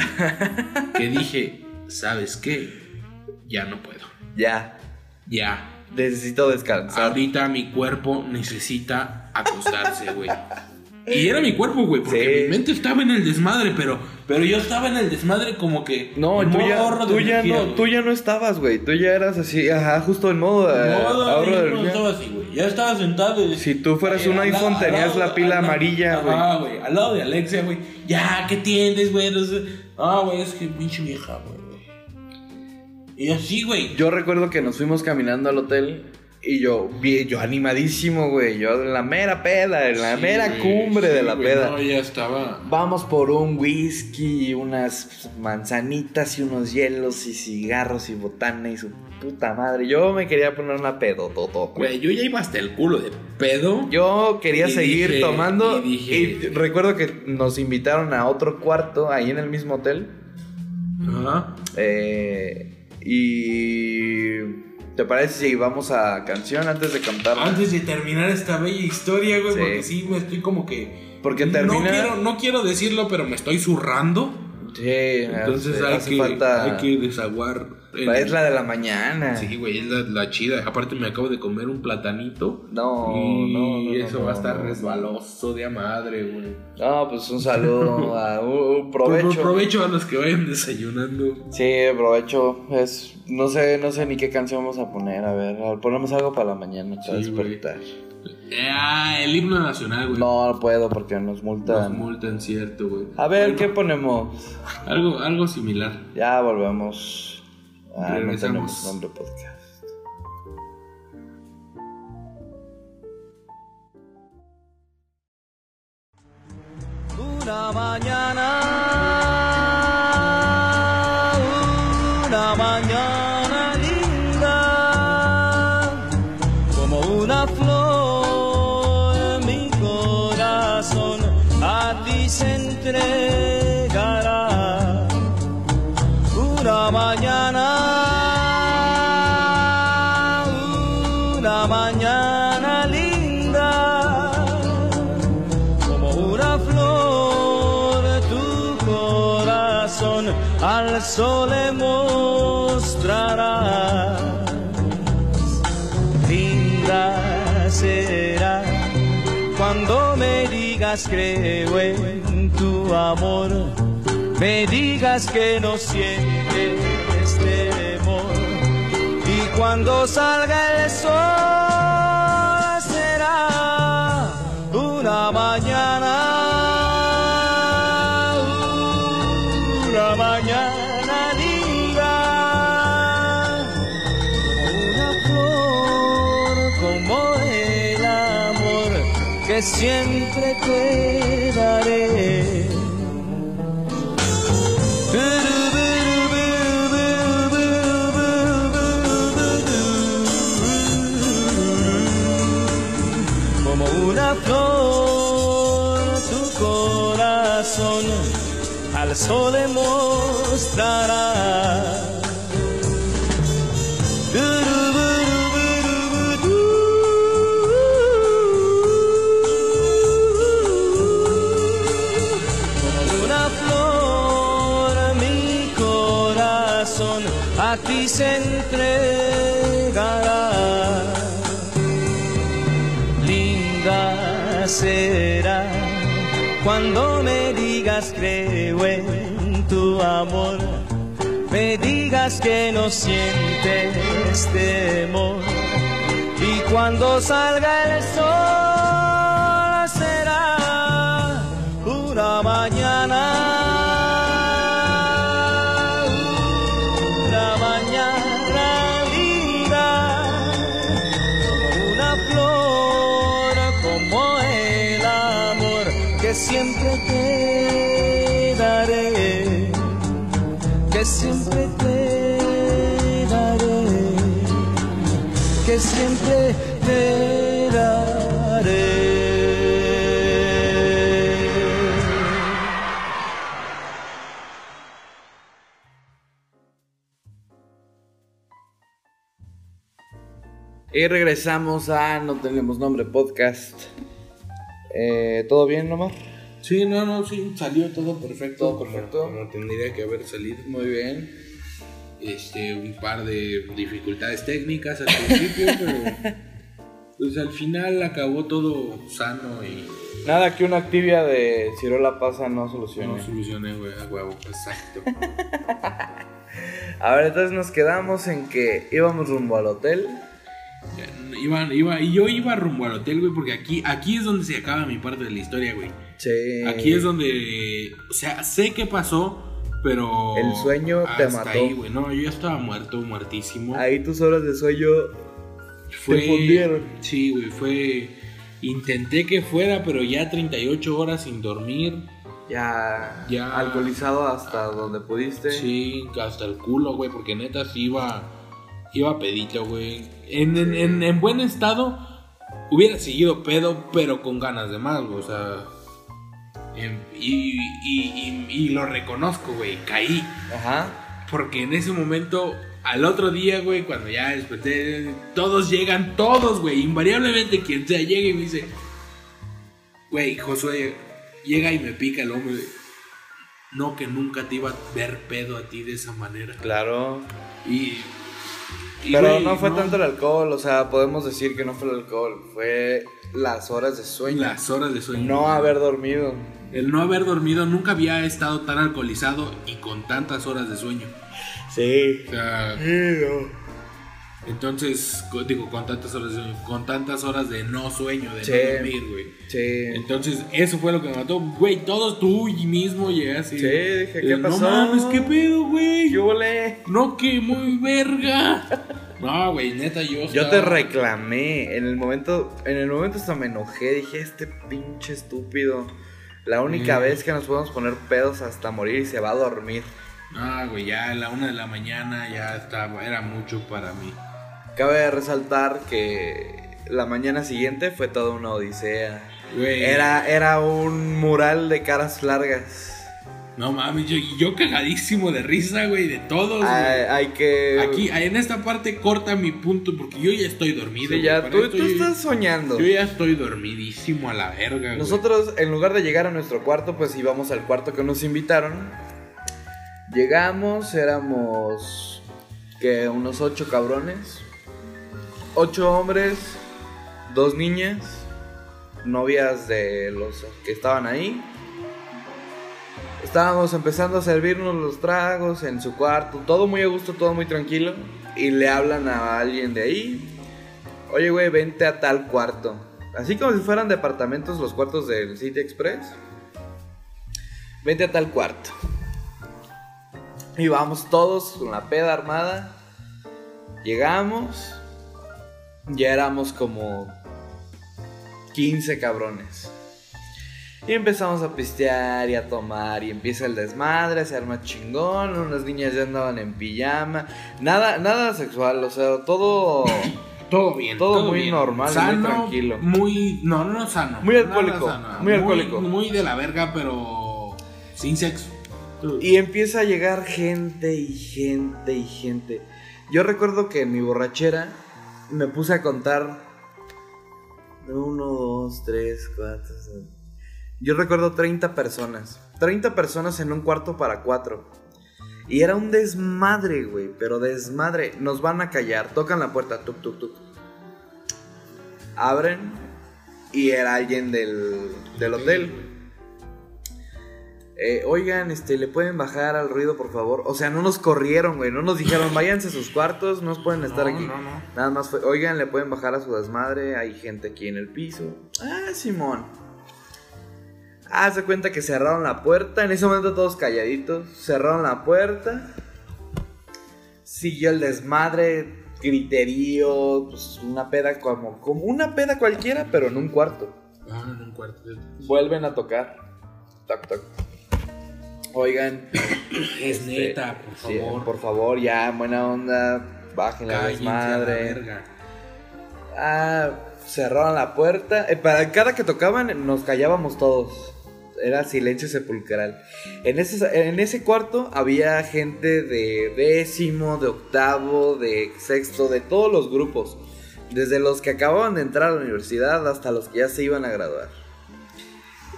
que dije, ¿sabes qué? Ya no puedo. Ya, Ya. necesito descansar. Ahorita mi cuerpo necesita acostarse, güey. Y era mi cuerpo, güey, porque Sí. mi mente estaba en el desmadre, pero, pero yo estaba en el desmadre como que. No, tú modo ya, tú, ya energía, no, tú ya no estabas, güey. Tú ya eras así, ajá, justo en modo eh, No, no, ahorro de no estaba así, güey. Ya estaba sentado. y- Si tú fueras un iPhone, tenías la pila al amarilla, güey. Ajá, güey. Al lado de Alexia, güey. Ya, ¿qué tienes, güey? No sé. Ah, güey, es que pinche vieja, güey. Y así, güey. Yo recuerdo que nos fuimos caminando al hotel y yo, yo animadísimo, güey. Yo en la mera peda, en la Sí, mera güey, cumbre sí, de la güey, peda. No, ya estaba. Vamos por un whisky, unas manzanitas y unos hielos y cigarros y botana y su puta madre. Yo me quería poner una pedo, todo, Güey, yo ya iba hasta el culo de pedo. Yo quería seguir dije- tomando y y, dije- recuerdo que nos invitaron a otro cuarto ahí en el mismo hotel. Ajá. Eh, y ¿te parece si vamos a canción antes de cantar? Antes de terminar esta bella historia, güey, Sí. porque sí me estoy como que. Porque No termina. quiero, no quiero decirlo, pero me estoy zurrando. Sí, Entonces hace- hay, hace que, falta. hay que desaguar. El- Es la de la mañana. Sí, güey, es la, la chida. Aparte, me acabo de comer un platanito. No, y no, no, eso no, va a estar resbaloso de a madre, güey. No, pues un saludo, a un, un Pro- provecho. provecho a los que vayan desayunando. Sí, provecho. Es, no sé, no sé ni qué canción vamos a poner. A ver, ponemos algo para la mañana para Sí, güey. despertar. Ah, el himno nacional, güey. No, no puedo porque nos Nos multan. multan, cierto, güey. A ver, Bueno, ¿qué ponemos? Algo, algo similar. Ya volvemos. Ah, no Regresamos. tenemos nombre podcast. Una mañana, una mañana linda, como una flor, mi corazón a ti se entregará. Creo en tu amor, me digas que no sientes temor. Y cuando salga el sol será una mañana, que siempre te daré. Como una flor, tu corazón al sol le a ti se entregará. Linda será cuando me digas creo en tu amor, me digas que no sientes temor. Y cuando salga el sol será una mañana, siempre te daré. Y regresamos a No Tenemos Nombre Podcast. Eh, ¿Todo bien, Omar? Sí, no, no, sí, salió todo perfecto. Todo perfecto. Como, como tendría que haber salido. Muy bien. Este, un par de dificultades técnicas al principio, pero pues al final acabó todo sano y Nada que una activia de ciruela pasa no solucione. no solucioné, güey, a huevo, exacto. A ver, entonces nos quedamos en que íbamos rumbo al hotel. Iba, iba, y yo iba rumbo al hotel, güey, porque aquí, aquí es donde se acaba mi parte de la historia, güey. Sí. Aquí es donde, o sea, sé qué pasó, pero... El sueño te mató. ahí, güey, no, yo ya estaba muerto, muertísimo. Ahí tus horas de sueño fue, te fundieron. Sí, güey, fue... Intenté que fuera, pero ya 38 horas sin dormir. ya, Ya. alcoholizado hasta donde pudiste. Sí, hasta el culo, güey, porque neta sí iba, iba pedito, güey. En, en, en, en buen estado hubiera seguido pedo, pero con ganas de más, güey, o sea... em, y, y, y, y lo reconozco, güey, caí. Ajá. Porque en ese momento, al otro día, güey, cuando ya desperté, todos llegan, todos, güey, invariablemente quien sea llega y me dice, güey, Josué, llega y me pica el hombro. No, que nunca te iba a ver pedo a ti de esa manera. Claro. Y. Pero no fue tanto el alcohol, o sea, podemos decir que no fue el alcohol, fue las horas de sueño. Las horas de sueño. No haber dormido. El no haber dormido nunca había estado tan alcoholizado y con tantas horas de sueño. Sí. O sea, entonces, digo, con tantas horas de sueño, con tantas horas de no sueño, de Sí. no dormir, güey. Sí. Entonces, eso fue lo que me mató. Güey, todos tú y mismo llegaste. Sí, dije, ¿qué eh, pasó? No mames, qué pedo, güey. ¿Qué huele? No, que muy verga. No, güey, neta, yo. Yo te reclamé. En el momento, en el momento hasta me enojé. Dije, este pinche estúpido. La única Mm. vez que nos podemos poner pedos hasta morir y se va a dormir. Ah, güey, ya a la una de la mañana ya estaba, era mucho para mí. Cabe resaltar que la mañana siguiente fue toda una odisea. Güey. Era, era un mural de caras largas. No mames, yo, yo cagadísimo de risa, güey, de todos. Hay, que. Aquí, en esta parte corta mi punto porque yo ya estoy dormido. Sí, ya, tú, esto tú yo- estás soñando. Yo ya estoy dormidísimo a la verga, güey. Nosotros, en lugar de llegar a nuestro cuarto, pues íbamos al cuarto que nos invitaron. Llegamos, éramos. que unos ocho cabrones. Ocho hombres, dos niñas, novias de los que estaban ahí. Estábamos empezando a servirnos los tragos en su cuarto, todo muy a gusto, todo muy tranquilo. Y le hablan a alguien de ahí. Oye, güey, vente a tal cuarto. Así como si fueran departamentos los cuartos del City Express. Vente a tal cuarto. Y vamos todos con la peda armada. Llegamos. Ya éramos como 15 cabrones. Y empezamos a pistear y a tomar y empieza el desmadre, se arma chingón, unas niñas ya andaban en pijama, nada, nada sexual, o sea, todo Todo bien. Todo muy bien. normal y muy Sano, tranquilo. Muy. No, no, no sano. Muy alcohólico, sano. muy alcohólico. Muy de la verga, pero. Sin sexo. Y empieza a llegar gente y gente y gente. Yo recuerdo que en mi borrachera me puse a contar. Uno, dos, tres, cuatro. cinco. Yo recuerdo 30 personas. 30 personas en un cuarto para cuatro. Y era un desmadre, güey, pero desmadre. Nos van a callar, tocan la puerta, tuk, tuk, tuk. Abren y era alguien del, del hotel. Eh, oigan, este, ¿le pueden bajar al ruido, por favor? O sea, no nos corrieron, güey. No nos dijeron, váyanse a sus cuartos, no pueden estar No, aquí. no, no. Nada más fue, oigan, ¿le pueden bajar a su desmadre? Hay gente aquí en el piso. Ah, Simón. Haz de cuenta que cerraron la puerta. En ese momento todos calladitos. Cerraron la puerta. Siguió el desmadre, griterío, pues una peda como, como una peda cualquiera, pero en un cuarto. Ah, en un cuarto. Vuelven a tocar. Toc, toc. Oigan. Es este, neta, por sí, favor. por favor, ya, buena onda. Bajen la desmadre. Ah, cerraron la puerta. Eh, para cada que tocaban, nos callábamos todos. Era silencio sepulcral. En ese, en ese cuarto había gente de décimo, de octavo, de sexto, de todos los grupos. Desde los que acababan de entrar a la universidad hasta los que ya se iban a graduar.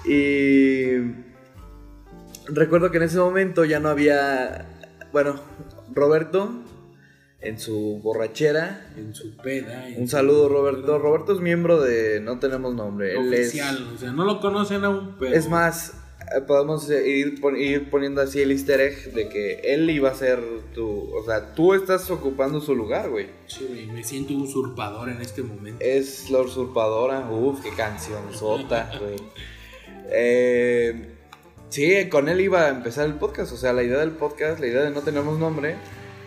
Y recuerdo que en ese momento ya no había. Bueno, Roberto, en su borrachera, En su peda. en un saludo, Roberto. Roberto es miembro de No Tenemos Nombre. Él es, Oficial. O sea, no lo conocen aún, pero. es más, eh, podemos ir, pon- ir poniendo así el easter egg de que él iba a ser tu. O sea, tú estás ocupando su lugar, güey. Sí, güey, me siento usurpador en este momento. Es la usurpadora. Uf, qué canción sota, güey. Eh, sí, con él iba a empezar el podcast. O sea, la idea del podcast, la idea de No Tenemos Nombre,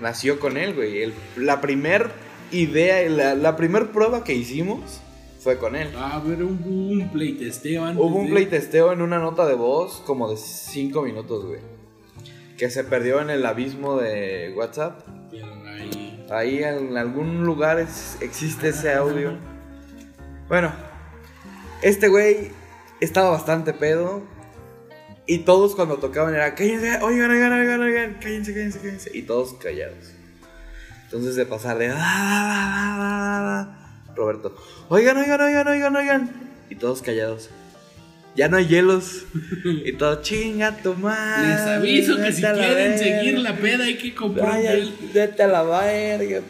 nació con él, güey. El- la primer idea, la, la primer prueba que hicimos fue con él. Ah, pero hubo un playtesteo antes. Hubo un de- playtesteo en una nota de voz como de 5 minutos, güey. Que se perdió en el abismo de WhatsApp. Pero ahí. Ahí en algún lugar es- existe ese audio. Bueno, este güey estaba bastante pedo. Y todos cuando tocaban era, cállense, oigan, oigan, oigan, oigan, cállense, cállense, cállense. Y todos callados. Entonces de pasar de... Roberto, oigan, oigan, oigan, oigan, oigan. Y todos callados. Ya no hay hielos. Y todo, chinga tu madre. Les aviso que si quieren verga". seguir la peda hay que comprar vete a la verga.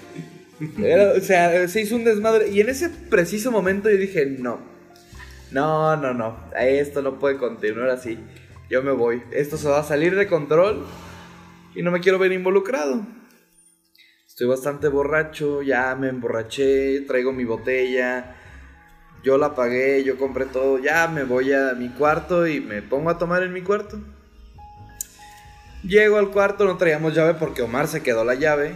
Era- o sea, se hizo un desmadre. Y en ese preciso momento yo dije, no. No, no, no. Esto no puede continuar así. Yo me voy. Esto se va a salir de control. Y no me quiero ver involucrado. Estoy bastante borracho. Ya me emborraché. Traigo mi botella. Yo la pagué. Yo compré todo. Ya me voy a mi cuarto y me pongo a tomar en mi cuarto. Llego al cuarto, no traíamos llave porque Omar se quedó la llave.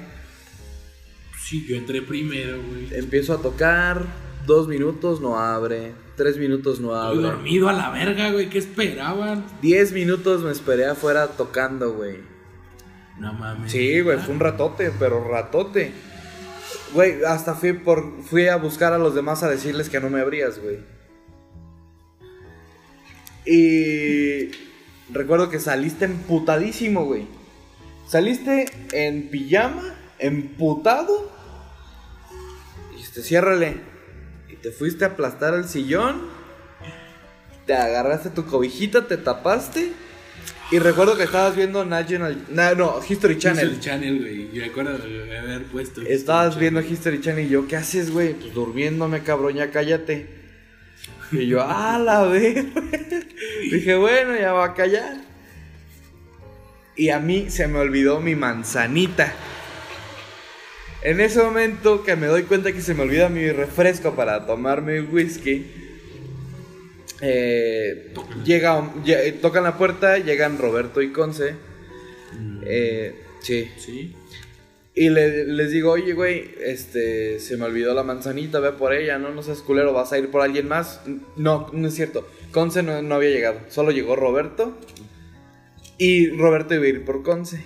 Sí, yo entré primero, güey. Empiezo a tocar, dos minutos no abre, tres minutos no Estoy abre. dormido a la verga, güey. ¿Qué esperaban? Diez minutos me esperé afuera tocando, güey. No mames. Sí, güey, fue un ratote, pero ratote. Güey, hasta fui, por, fui a buscar a los demás a decirles que no me abrías, güey. Y recuerdo que saliste emputadísimo, güey. Saliste en pijama, emputado. Y dijiste, ciérrale. Te fuiste a aplastar el sillón. Te agarraste tu cobijita, te tapaste. Y recuerdo que estabas viendo National... na- no, History Channel. History Channel, güey. Yo recuerdo de haber puesto. Estabas History viendo Channel. History Channel y yo, ¿qué haces, güey? Pues durmiéndome, cabrón, ya cállate. Y yo, ah, la ver. Dije, bueno, ya va a callar. Y a mí se me olvidó mi manzanita. En ese momento que me doy cuenta que se me olvida mi refresco para tomarme whisky, eh, llega, tocan la puerta, llegan Roberto y Conce. Eh, sí. Sí. Y le- les digo, oye, güey, este, se me olvidó la manzanita, ve por ella, ¿no? No seas culero, ¿vas a ir por alguien más? No, no es cierto. Conce no, no había llegado, solo llegó Roberto. Y Roberto iba a ir por Conce.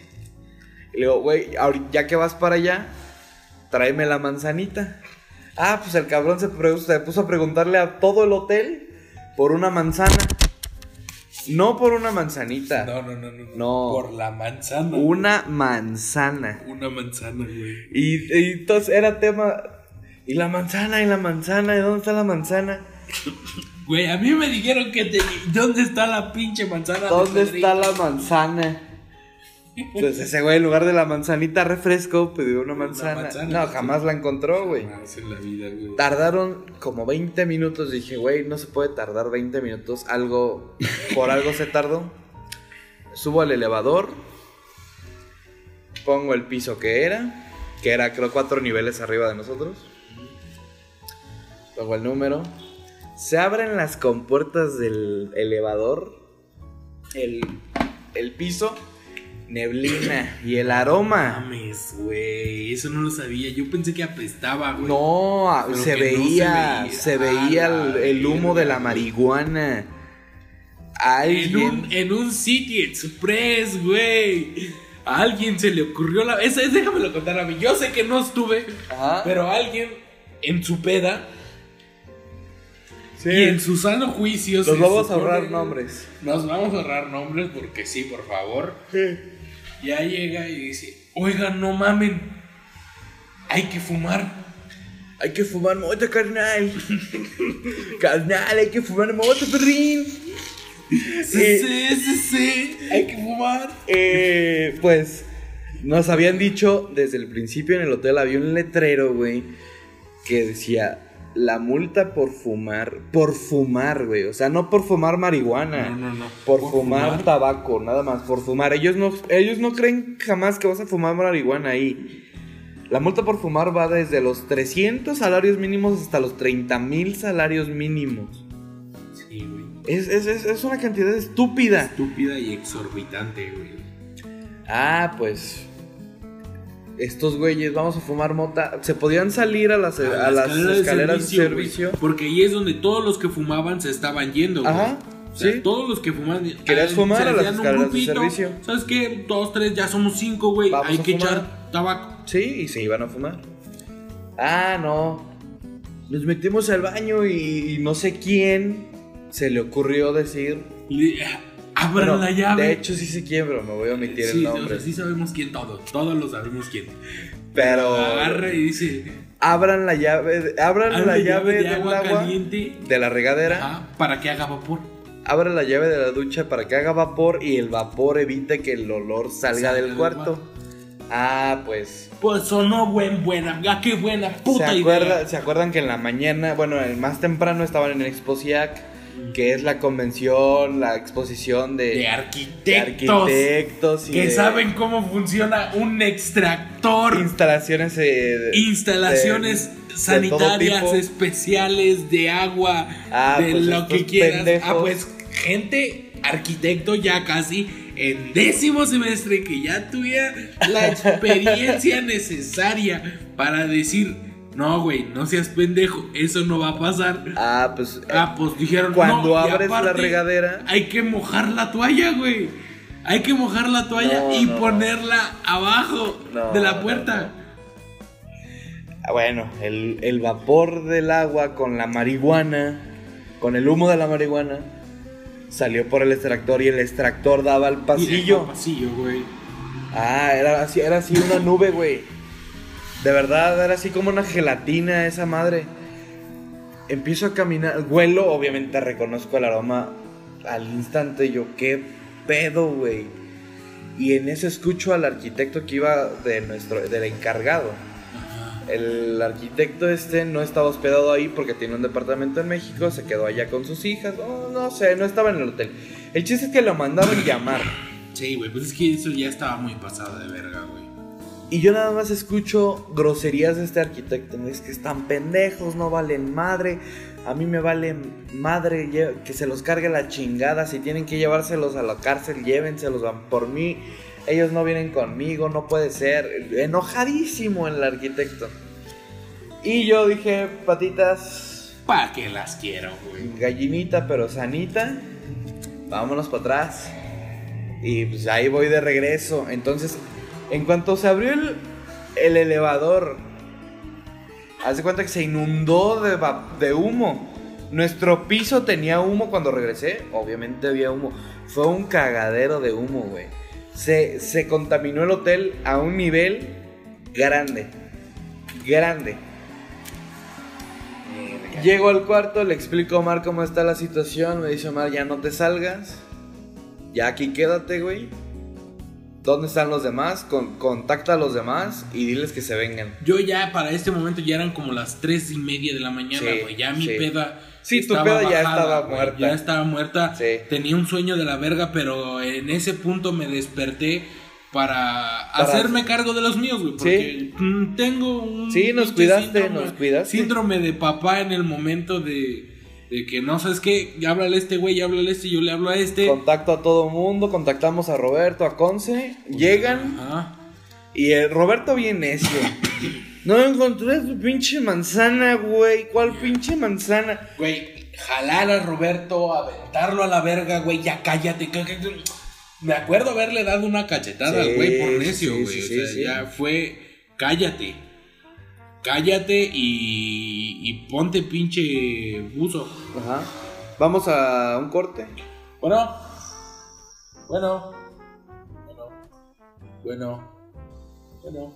Y le digo, güey, ya que vas para allá, tráeme la manzanita. Ah, pues el cabrón se, se puso a preguntarle a todo el hotel por una manzana. No por una manzanita. No, no, no, no. No. Por la manzana. Una manzana. Una manzana, güey. Y, y entonces era tema. Y la manzana, y la manzana, ¿y dónde está la manzana? Güey, a mí me dijeron que te... ¿Dónde está la pinche manzana? de ¿Dónde está la manzana? Entonces ese güey en lugar de la manzanita refresco pidió una manzana. manzana, no, sí. jamás la encontró, güey. Más en la vida, güey. Tardaron como 20 minutos. Dije, güey, no se puede tardar 20 minutos. Algo, por algo se tardó. Subo al elevador. Pongo el piso que era. Que era, creo, cuatro niveles arriba de nosotros. Pongo el número. Se abren las compuertas del elevador. El, el piso. Neblina. Y el aroma. Mames, güey. Eso no lo sabía. Yo pensé que apestaba, güey. No, ah, se, que no se veía, se veía, el, humo de la marihuana. En Alguien. un, en un City Express, güey. A alguien se le ocurrió la. Esa es, déjamelo contar a mí. Yo sé que no estuve, Ajá. pero alguien en su peda Sí. y en su sano juicio. Nos vamos a ahorrar nombres. Nos vamos a ahorrar nombres porque sí, por favor. Ya llega y dice: Oigan, no mamen. Hay que fumar. Hay que fumar mota, carnal. carnal, hay que fumar mota, perrín. Sí, Eh, sí, sí, sí. Hay que fumar. Eh, pues nos habían dicho desde el principio en el hotel había un letrero, güey, que decía la multa por fumar, por fumar, güey, o sea, no por fumar marihuana, No, no, no. por, Por fumar, fumar. tabaco, nada más, por fumar. Ellos no, ellos no creen jamás que vas a fumar marihuana ahí. La multa por fumar va desde los 300 salarios mínimos hasta los 30 mil salarios mínimos. Sí, güey. Es, es, es, es una cantidad estúpida. Estúpida y exorbitante, güey. Ah, pues. Estos güeyes, vamos a fumar mota. Se podían salir a las, a las escaleras de servicio. güey, porque ahí es donde todos los que fumaban se estaban yendo, güey. Ajá, O sea, sí. Todos los que fumaban. ¿Querías ah, fumar se a las escaleras de servicio? ¿Sabes qué? Dos, tres, ya somos cinco, güey. Vamos Hay a que fumar. echar tabaco. Sí, y se iban a fumar. Ah, no. Nos metimos al baño y, y no sé quién se le ocurrió decir. Abran Bueno, la llave. De hecho, sí quién, pero me voy a omitir sí, el o nombre. sea, sí sabemos quién todos. Todos lo sabemos quién. Pero. Agarra y dice. Abran la llave. de- Abran Abre la llave, de del agua, agua. caliente. De la regadera. Ajá, para que haga vapor. Abre la llave de la ducha para que haga vapor y el vapor evite que el olor salga Salga del del cuarto. Ah, pues. Pues sonó buen, buena. ah, qué buena ¿Se, puta idea. acuerda- ¿Se acuerdan que en la mañana, bueno, el más temprano estaban en Exposiac, que es la convención, la exposición de, De de arquitectos. y que de saben cómo funciona un extractor. instalaciones eh, instalaciones sanitarias especiales de agua, Ah, de pues lo que quieras. pendejos. Ah, pues gente, arquitecto ya casi en décimo semestre que ya tuviera la experiencia necesaria para decir, no, güey, no seas pendejo, eso no va a pasar. Ah, pues. eh, Ah, pues dijeron, Cuando no, abres la regadera. Hay que mojar la toalla, güey. Hay que mojar la toalla No, y no. ponerla abajo de la puerta. ah, bueno, el, el vapor del agua con la marihuana, con el humo de la marihuana, salió por el extractor y el extractor daba al pasillo. al pasillo, güey. Ah, era así, era así una nube, güey. De verdad, era así como una gelatina esa madre. Empiezo a caminar, huelo, obviamente reconozco el aroma al instante. Yo, qué pedo, güey. Y en eso escucho al arquitecto que iba de nuestro, del encargado. El arquitecto este no estaba hospedado ahí porque tiene un departamento en México, se quedó allá con sus hijas, no, no sé, no estaba en el hotel. El chiste es que lo mandaron llamar. Sí, güey, pues es que eso ya estaba muy pasado de verga, güey. Y yo nada más escucho groserías de este arquitecto. Es que están pendejos, no valen madre. A mí me vale madre que se los cargue la chingada. Si tienen que llevárselos a la cárcel, llévenselos van por mí. Ellos no vienen conmigo, no puede ser. Enojadísimo el arquitecto. Y yo dije, patitas, ¿Para qué las quiero, güey? gallinita pero sanita. Vámonos para atrás. Y pues ahí voy de regreso. Entonces, en cuanto se abrió el, el elevador, haz de cuenta que se inundó de humo. Nuestro piso tenía humo cuando regresé. Obviamente había humo. Fue un cagadero de humo, güey. Se, se contaminó el hotel a un nivel grande. Grande. Llego al cuarto, le explico a Omar cómo está la situación. Me dice Omar, ya no te salgas. Ya aquí quédate, güey. ¿Dónde están los demás? Con- contacta a los demás y diles que se vengan. Yo ya para este momento ya eran como las tres y media de la mañana, Sí, güey. ya mi sí. peda. Sí, tu peda ya estaba muerta. Ya estaba muerta. Sí. Tenía un sueño de la verga, pero en ese punto me desperté para, hacerme cargo de los míos, güey. Porque tengo un. Sí, nos cuidaste, nos cuidaste. Síndrome de papá en el momento de. De que no sabes qué, háblale a este güey, háblale a este, yo le hablo a este. Contacto a todo mundo, contactamos a Roberto, a Conce, llegan Ajá. y el Roberto bien necio. No encontré tu pinche manzana, güey. ¿Cuál pinche manzana? Güey, jalar a Roberto, aventarlo a la verga, güey, ya cállate. cá- cá- Me acuerdo haberle dado una cachetada Sí, al güey por necio, sí, güey. sí, o sea, ya fue, cállate. Cállate y, y ponte pinche buzo. Ajá. Vamos a un corte. Bueno, bueno, bueno, bueno, bueno,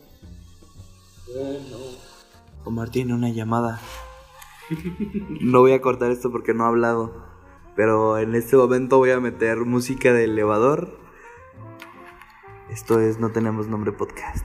bueno. Omar tiene una llamada. No voy a cortar esto porque no ha hablado. Pero en este momento voy a meter música de elevador. Esto es No Tenemos Nombre Podcast.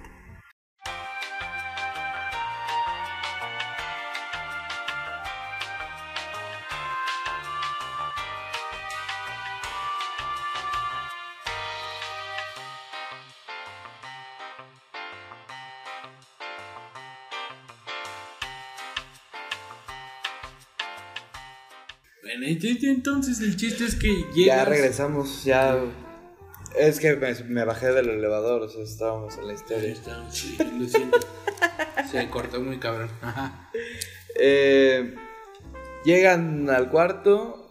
Entonces el chiste es que llegas. Ya regresamos, ya. Es que me, me bajé del elevador, o sea, estábamos en la historia. está, sí, lo siento. Se cortó muy cabrón. Eh, llegan al cuarto.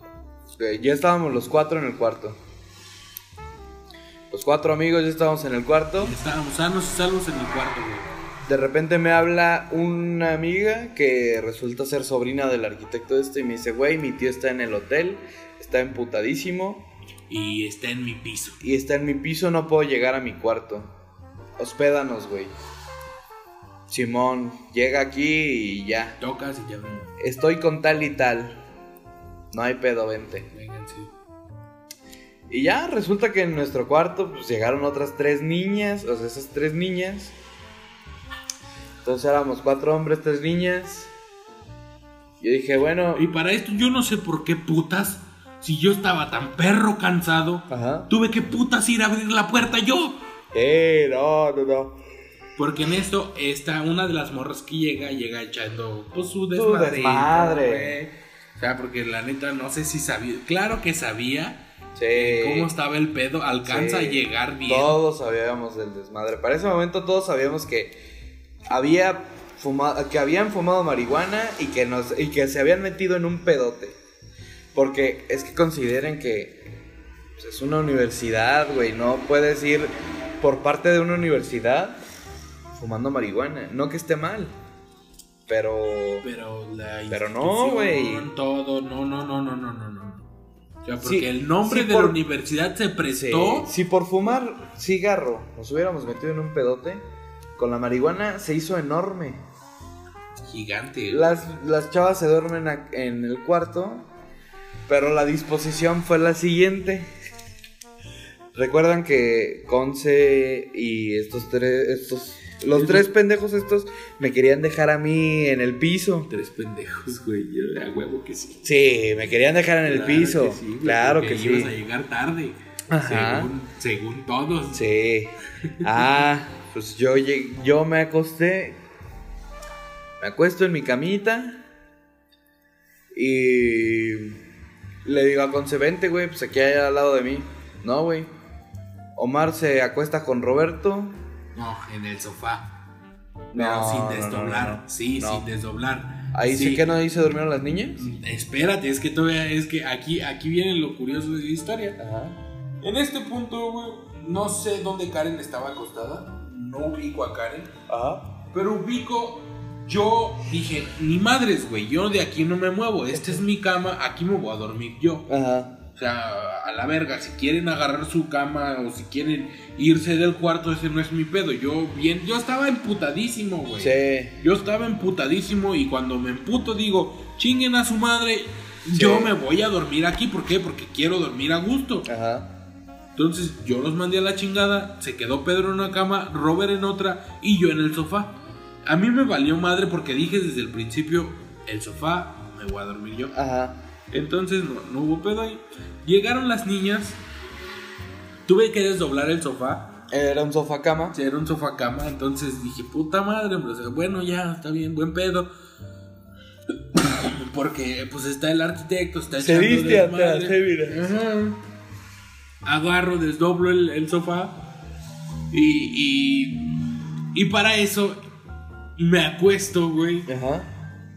eh, Ya estábamos los cuatro en el cuarto. Los cuatro amigos ya estábamos en el cuarto. Estábamos sanos y salvos en el cuarto, güey. De repente me habla una amiga que resulta ser sobrina del arquitecto este y me dice, güey, mi tío está en el hotel, está emputadísimo Y está en mi piso. y está en mi piso, no puedo llegar a mi cuarto. Hospédanos, güey. Simón, llega aquí y ya. Tocas y ya ven. Estoy con tal y tal. No hay pedo, vente. Vengan, sí. Y ya resulta que en nuestro cuarto pues llegaron otras tres niñas, o sea, esas tres niñas. Entonces éramos cuatro hombres, tres niñas. Yo dije, bueno, Y para esto yo no sé por qué putas, si yo estaba tan perro cansado, Ajá. tuve que putas ir a abrir la puerta yo. eh, no, no, no. Porque en esto está una de las morras que llega, llega echando pues, su Su desmadre. desmadre. O sea, porque la neta no sé si sabía, claro que sabía Sí. cómo estaba el pedo, alcanza Sí. a llegar bien. Todos sabíamos del desmadre. Para ese momento todos sabíamos que había fumado, que habían fumado marihuana y que nos y que se habían metido en un pedote. Porque es que consideren que pues, es una universidad, güey, no puedes ir por parte de una universidad fumando marihuana, no que esté mal. Pero Pero la Pero no, güey. Todo, no, no, no, no, no, no, no. O sea, porque Sí, el nombre sí, de por- la universidad se Sí, prestó. si por fumar cigarro nos hubiéramos metido en un pedote, con la marihuana se hizo enorme. Gigante. Las, las chavas se duermen a- en el cuarto, pero la disposición fue la siguiente. Recuerdan que Conce y estos tres, estos, los tres pendejos estos me querían dejar a mí en el piso. Tres pendejos, güey. Yo a huevo que sí. Sí, me querían dejar en el Claro piso. que sí, güey, claro que ibas a sí. llegar tarde. Ajá. Según, según todos. Sí. Ah, pues yo, lleg- yo me acosté. Me acuesto en mi camita. Y le digo a Conce, vente, güey, pues aquí hay al lado de mí. No, güey. Omar se acuesta con Roberto. No, en el sofá. Pero No, sin desdoblar. no, no. Sí, sin desdoblar. Ahí sí. que no dice durmieron las niñas. Espérate, es que todavía es que aquí, aquí viene lo curioso de la historia. Ajá. En este punto, güey, no sé dónde Karen estaba acostada. No ubico a Karen. Ajá. Pero ubico, yo dije, ni madres, güey, yo de aquí no me muevo. Esta es mi cama, aquí me voy a dormir yo. Ajá. O sea, a la verga, si quieren agarrar su cama o si quieren irse del cuarto, ese no es mi pedo. Yo bien, yo estaba emputadísimo, güey. Sí. Yo estaba emputadísimo y cuando me emputo digo, chinguen a su madre, yo me voy a dormir aquí. ¿Por qué? Porque quiero dormir a gusto. Ajá. Entonces yo los mandé a la chingada, se quedó Pedro en una cama, Robert en otra y yo en el sofá. A mí me valió madre porque dije desde el principio, el sofá, me voy a dormir yo. Ajá. Entonces no, no hubo pedo ahí. Llegaron las niñas, tuve que desdoblar el sofá. Era un sofá cama. Era un sofá cama, entonces dije, puta madre, hombre, o sea, bueno, ya, está bien, buen pedo. Porque pues está el arquitecto, está Se echando viste atrás, eh, mira. Ajá. Agarro, desdoblo el, el sofá. Y, y, y para eso me acuesto, güey, Ajá.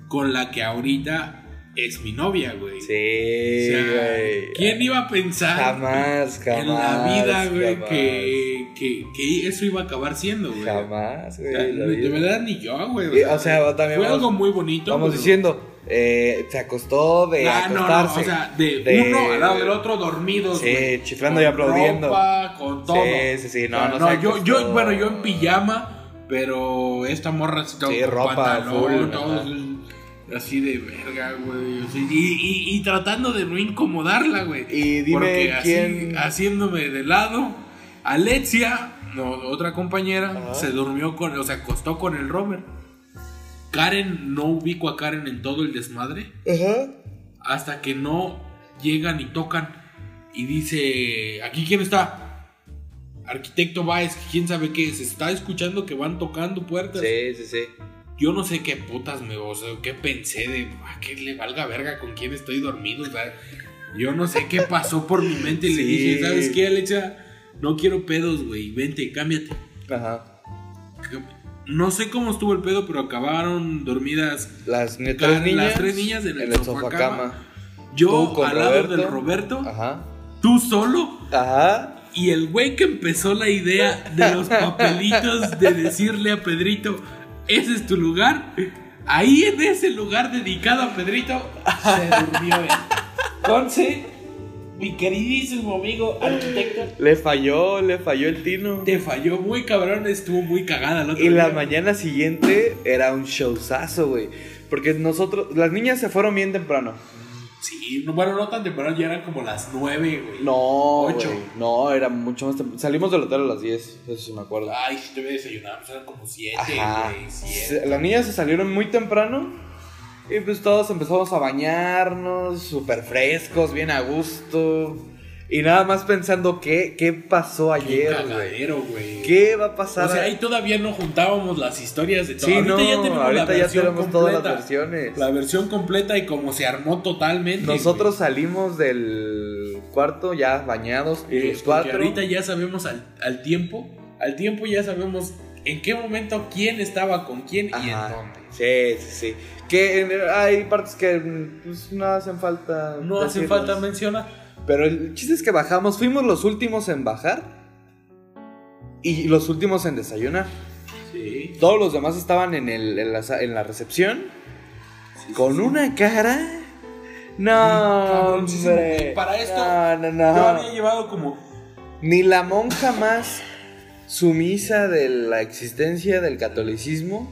con la que ahorita es mi novia, güey. Sí, O sea, güey. ¿Quién iba a pensar Jamás, jamás. en la vida, güey, jamás. que, que, que eso iba a acabar siendo, güey? Jamás, O güey. sea, la de verdad ni yo, güey. O sea, también fue vamos- algo muy bonito. Vamos pero- diciendo, eh, se acostó de Ah, no, no, acostarse. o sea, de, de- uno al lado del otro dormidos, Sí, chiflando y aplaudiendo. ropa, con todo. Sí, sí, sí, no, O sea, no se yo, yo, bueno, yo en pijama, pero esta morra estaba Sí, ropa pantalón, full, todo así de verga, güey. o sea, y, y- y tratando de no incomodarla, güey. Y dime Porque así, quién- haciéndome de lado, Alexia, no, otra compañera, Ajá. se durmió con, o sea, acostó con el Robert. Karen, no ubico a Karen en todo el desmadre Ajá. hasta que no llegan y tocan y dice, ¿aquí quién está? Arquitecto Baez, quién sabe qué, se está escuchando que van tocando puertas. Sí, sí, sí. Yo no sé qué putas me, o sea, qué pensé de, "Ah, que le valga verga con quién estoy dormido, o sea, yo no sé qué pasó por mi mente y le dije, ¿sabes qué, Alexa? No quiero pedos, güey, vente, cámbiate. Ajá. No sé cómo estuvo el pedo, pero acabaron dormidas Las, tres niñas. las tres niñas en el, sofá, cama. Tú Yo con al lado del Roberto, Ajá. tú solo Ajá. y el güey que empezó la idea de los papelitos de decirle a Pedrito, ese es tu lugar. Ahí en ese lugar dedicado a Pedrito se durmió él. Entonces, mi queridísimo amigo arquitecto, Le falló, le falló el tino. te falló muy cabrón, estuvo muy cagada el otro Y la mañana siguiente era un showzazo, güey. Porque nosotros, las niñas se fueron bien temprano. Sí, no, bueno, no tan temprano, ya eran como las nueve, güey. No, Ocho. güey. No, era mucho más temprano. Salimos del hotel a las 10, eso sí me acuerdo. Ay, si te voy a desayunar, pues eran como siete, Ajá. güey, siete. Se- Las niñas se salieron muy temprano. Y pues todos empezamos a bañarnos, súper frescos, bien a gusto. Y nada más pensando qué, qué pasó Qué ayer, cagadero, güey. ¿Qué va a pasar? O sea, ahí todavía no juntábamos las historias de todo. Sí, ahorita no, ya tenemos ahorita la ya versión tenemos completa. todas las versiones. La versión completa y cómo se armó totalmente. Nosotros salimos del cuarto ya bañados. Eh, los cuatro. ahorita ya sabemos al, al tiempo. Al tiempo ya sabemos en qué momento quién estaba con quién y en dónde. Sí, sí, sí. Que hay partes que pues, no hacen falta. No hace decirlas. falta mencionar. Pero el chiste es que bajamos, fuimos los últimos en bajar y los últimos en desayunar. Sí. Todos los demás estaban en, el, en, la, en la recepción con una cara. No, hombre. Para esto, No, no, no. Yo había llevado como. Ni la monja más sumisa de la existencia del catolicismo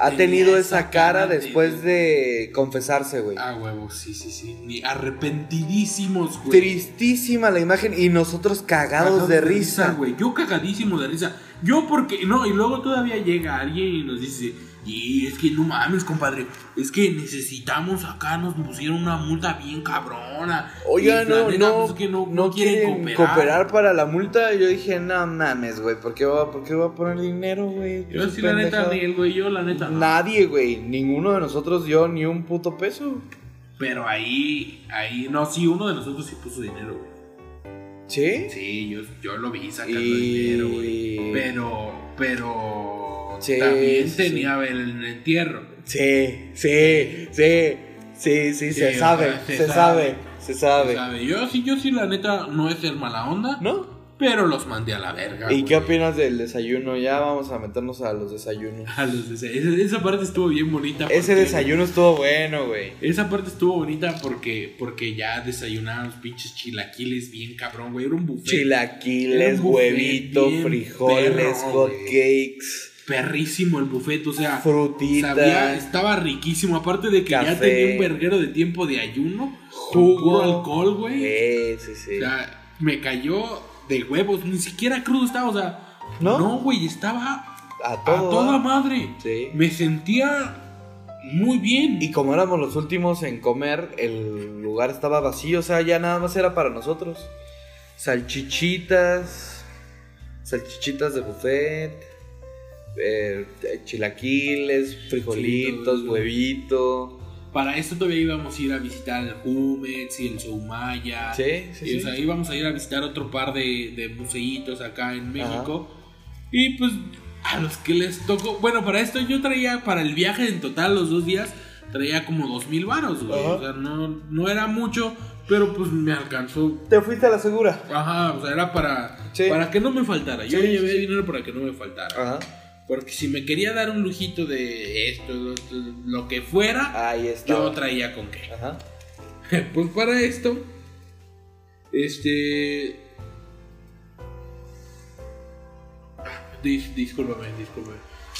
ha tenido esa cara cara de- después de confesarse, güey. Ah, huevo, sí, sí, sí. Ni arrepentidísimos, güey. Tristísima la imagen y nosotros cagados, de risa. güey. Yo cagadísimo de risa. Yo porque, no, y luego todavía llega alguien y nos dice, y es que no mames, compadre, es que necesitamos acá, nos pusieron una multa bien cabrona. Oiga, no, neta, no, pues, es que no, no, quieren, quieren cooperar. para la multa. Yo dije, no mames, güey, ¿por qué va, por qué va a poner dinero, güey? Yo sí, la neta, ni el güey, yo la neta. no. Nadie, güey, ninguno de nosotros dio ni un puto peso. Pero ahí, ahí, no, sí, uno de nosotros sí puso dinero, güey. ¿Sí? Sí, yo, yo lo vi sacando Y- dinero, güey. Pero, pero, Sí, también tenía el entierro. Sí, sí, sí, sí, sí, se sabe, se, sabe, se sabe. Yo sí, yo sí, la neta, no es ser mala onda, ¿No? pero los mandé a la verga. ¿Y qué opinas del desayuno? Ya vamos a meternos a los desayunos. A los desa- esa, parte estuvo bien bonita. Ese porque- desayuno estuvo bueno, güey. Esa parte estuvo bonita porque, porque ya desayunábamos pinches chilaquiles bien cabrón, güey. Era un buffet. Chilaquiles, un buffet huevito, frijoles, perro, hot cakes, Perrísimo el buffet, o sea. frutitas. sabía- estaba riquísimo. Aparte de que ya tenía un verguero de tiempo de ayuno. Jugo. Alcohol, güey. Sí, sí, sí. O sea, me cayó de huevos, ni siquiera crudo estaba, o sea, ¿No? no, güey, estaba A a toda madre. Sí. Me sentía muy bien. Y como éramos los últimos en comer, el lugar estaba vacío, o sea, ya nada más era para nosotros. Salchichitas, salchichitas de buffet, eh, chilaquiles, frijolitos, huevito. Para esto todavía íbamos a ir a visitar el Jumex y el Soumaya. Sí, sí, Y, sí. O sea, íbamos a ir a visitar otro par de, de museitos acá en México. Y pues a los que les tocó. Bueno, para esto yo traía para el viaje en total, los dos días, traía como dos mil varos, güey. Ajá. O sea, no, no era mucho, pero pues me alcanzó. Te fuiste a la segura. Ajá, o sea, era para, Sí. para que no me faltara. Yo Sí, llevé sí. dinero para que no me faltara. Ajá. Porque si me quería dar un lujito de esto, lo, lo que fuera, Ahí yo traía con qué. Ajá. Pues para esto, este. Dis, discúlpame, discúlpame.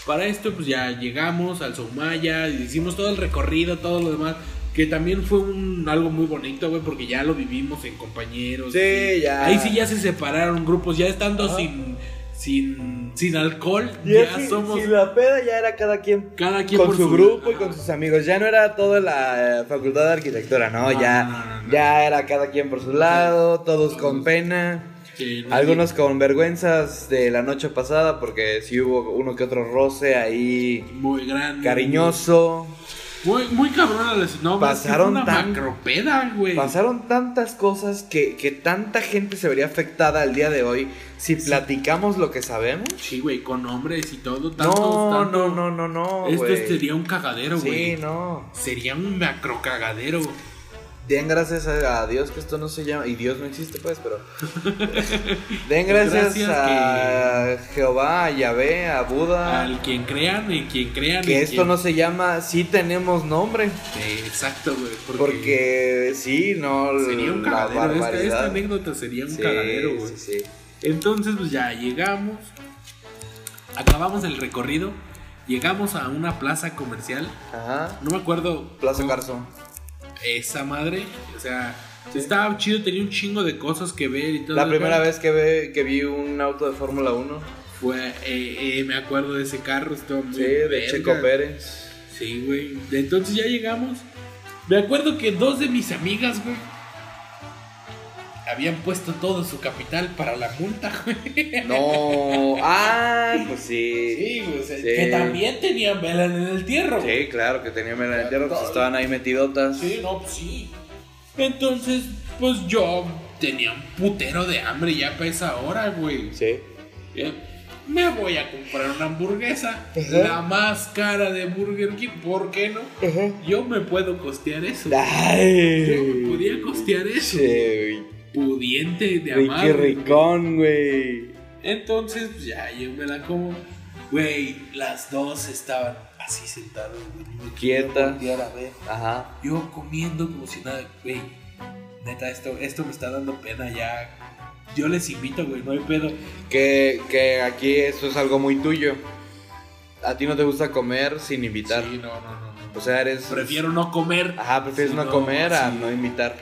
Para esto, pues ya llegamos al Soumaya, hicimos todo el recorrido, todo lo demás. Que también fue un, algo muy bonito, güey, porque ya lo vivimos en compañeros. Sí, y- ya. Ahí sí ya se separaron grupos, ya estando Ajá. sin, sin, sin alcohol, Y ya así, somos si la peda ya era cada quien cada quien con por su grupo y con sus amigos. Ya no era toda la eh, facultad de arquitectura, no, ya, no, no, no. ya era cada quien por su lado, todos con pena. Sí, Algunos con vergüenzas de la noche pasada porque sí hubo uno que otro roce ahí muy grande. cariñoso. Muy, muy cabrona la no, Pasaron una tan- macropeda, güey. Pasaron tantas cosas que, que tanta gente se vería afectada al día de hoy si platicamos lo que sabemos. Sí, güey, con hombres y todo. Tantos, No, tanto- no, no, no, no. Esto güey. sería un cagadero, güey. Sí, no. Sería un macro cagadero. Den gracias a Dios que esto no se llama. Y Dios no existe, pues, pero. Den gracias, Gracias a Jehová, a Yahvé, a Buda. Al quien crean, y quien crean. que en esto quien- no se llama. Sí tenemos nombre. Sí, exacto, güey. Porque, Porque sí, no. sería un cagadero. Esta, esta anécdota sería un Sí, cagadero, güey. sí, sí. Entonces, pues ya llegamos. Acabamos el recorrido. Llegamos a una plaza comercial. Ajá. No me acuerdo. Plaza Carso. Esa madre. O sea, estaba chido, tenía un chingo de cosas que ver y todo. La primera vez que, ve, que vi un auto de Fórmula 1. Fue, eh, eh, me acuerdo de ese carro, estaba muy Sí, de verga. Checo Pérez. Sí, güey. Entonces ya llegamos. Me acuerdo que dos de mis amigas, güey, habían puesto todo su capital para la multa, güey. No. Ah, pues sí. Sí, güey, o sea, Sí. que también tenían vela en el entierro. güey. Sí, claro que tenía mela en el tierra, pues estaban ahí metidotas. Sí, no, pues sí. Entonces, pues yo tenía un putero de hambre ya para esa hora, güey. Sí. Eh, Me voy a comprar una hamburguesa, Ajá. la más cara de Burger King, ¿por qué no? Yo me puedo costear eso. Yo me Ay. podía costear eso. Sí, Pudiente de Ricky amar. Ricón, güey. Entonces, pues, ya yo me la como. Güey, las dos estaban así sentadas, güey. Quietas. voltear a ver. Ajá. Yo comiendo como si nada, güey. Neta, esto, esto me está dando pena ya. Yo les invito, güey, no hay pedo. Que, que aquí eso es algo muy tuyo. A ti no te gusta comer sin invitar. Sí, no, no, no. no. O sea, eres. Prefiero no comer. Ajá, prefieres Sí, no, no, comer a sí. no invitar.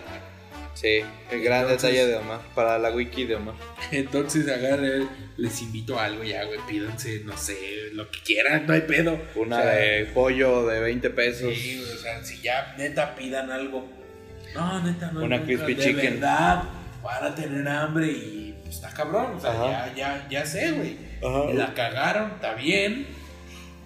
Sí, el gran Entonces- detalle de Omar. Para la wiki de Omar. Entonces agarré, les invito a algo ya, güey. Pídanse, no sé, lo que quieran, no hay pedo. Una O sea, de pollo de 20 pesos. Sí, o sea, si ya neta pidan algo. No, neta, no. Una crispy de chicken. verdad, para tener hambre y pues está cabrón. O sea, Ajá. ya, ya, ya sé, güey. Ajá. La cagaron, está bien.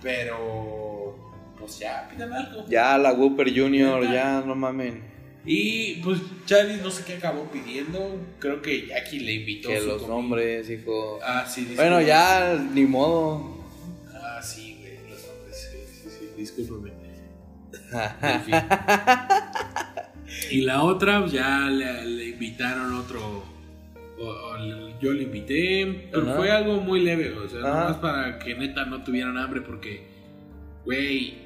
Pero, pues ya, pidan algo. Ya la Whooper Junior, Neta. ya no mamen. Y pues Charlie no sé qué acabó pidiendo. Creo que Jackie le invitó Que su los comida. nombres, hijo. Ah, sí, Bueno, disculpe. ya ni modo. Ah, sí, güey, los nombres. Sí, sí, sí, discúlpame. En fin. Y la otra, pues, ya le, le invitaron otro. o- o le- yo le invité, pero Ajá. fue algo muy leve, o sea, Ajá. nomás para que neta no tuvieran hambre, porque, güey,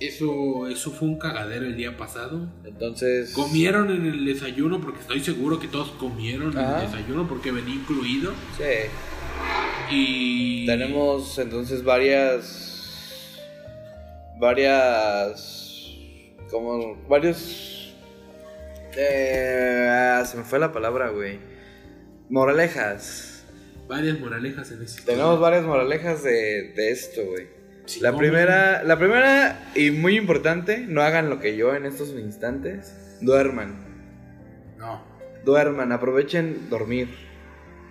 eso, eso fue un cagadero el día pasado. Entonces. Comieron en el desayuno, porque estoy seguro que todos comieron en el desayuno, porque venía incluido. Sí. Y. Tenemos entonces varias. Varias. Como. Varios. Eh, ah, se me fue la palabra, güey. Moralejas. Varias moralejas en este Tenemos varias moralejas de, de esto, güey. Sí, La primera, la primera y muy importante, no hagan lo que yo en estos instantes. Duerman. No. Duerman, aprovechen dormir.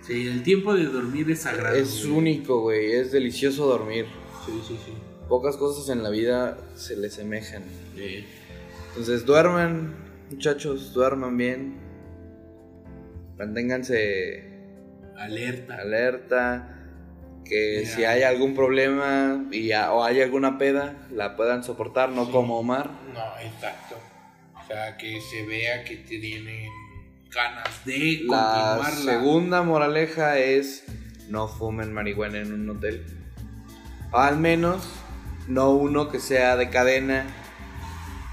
Sí, el tiempo de dormir es sagrado. Es güey. único, güey. Es delicioso dormir. Sí, sí, sí. Pocas cosas en la vida se le semejan. Eh, Entonces duerman, muchachos, duerman bien. Manténganse alerta. alerta. Que Mira. si hay algún problema y a- o hay alguna peda, la puedan soportar, no Sí. como Omar. No, exacto. O sea, que se vea que tienen ganas de La segunda moraleja es no fumen marihuana en un hotel. Al menos no uno que sea de cadena,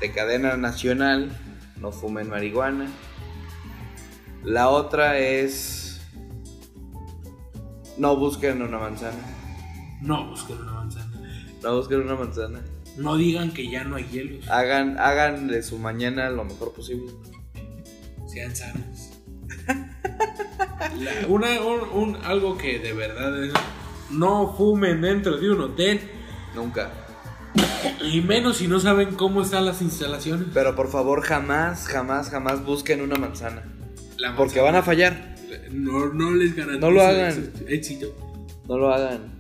de cadena nacional, no fumen marihuana. La otra es no busquen una manzana. No busquen una manzana. No busquen una manzana. No digan que ya no hay hielos. Hagan, hagan de su mañana lo mejor posible. Sean sanos. La- una, un, un- algo que de verdad es. No fumen dentro de un hotel. Nunca. Y menos si no saben cómo están las instalaciones. Pero por favor, jamás, jamás, jamás busquen una manzana. La Porque manzana- van a fallar. No, no les garantizo No lo hagan. éxito-. No lo hagan.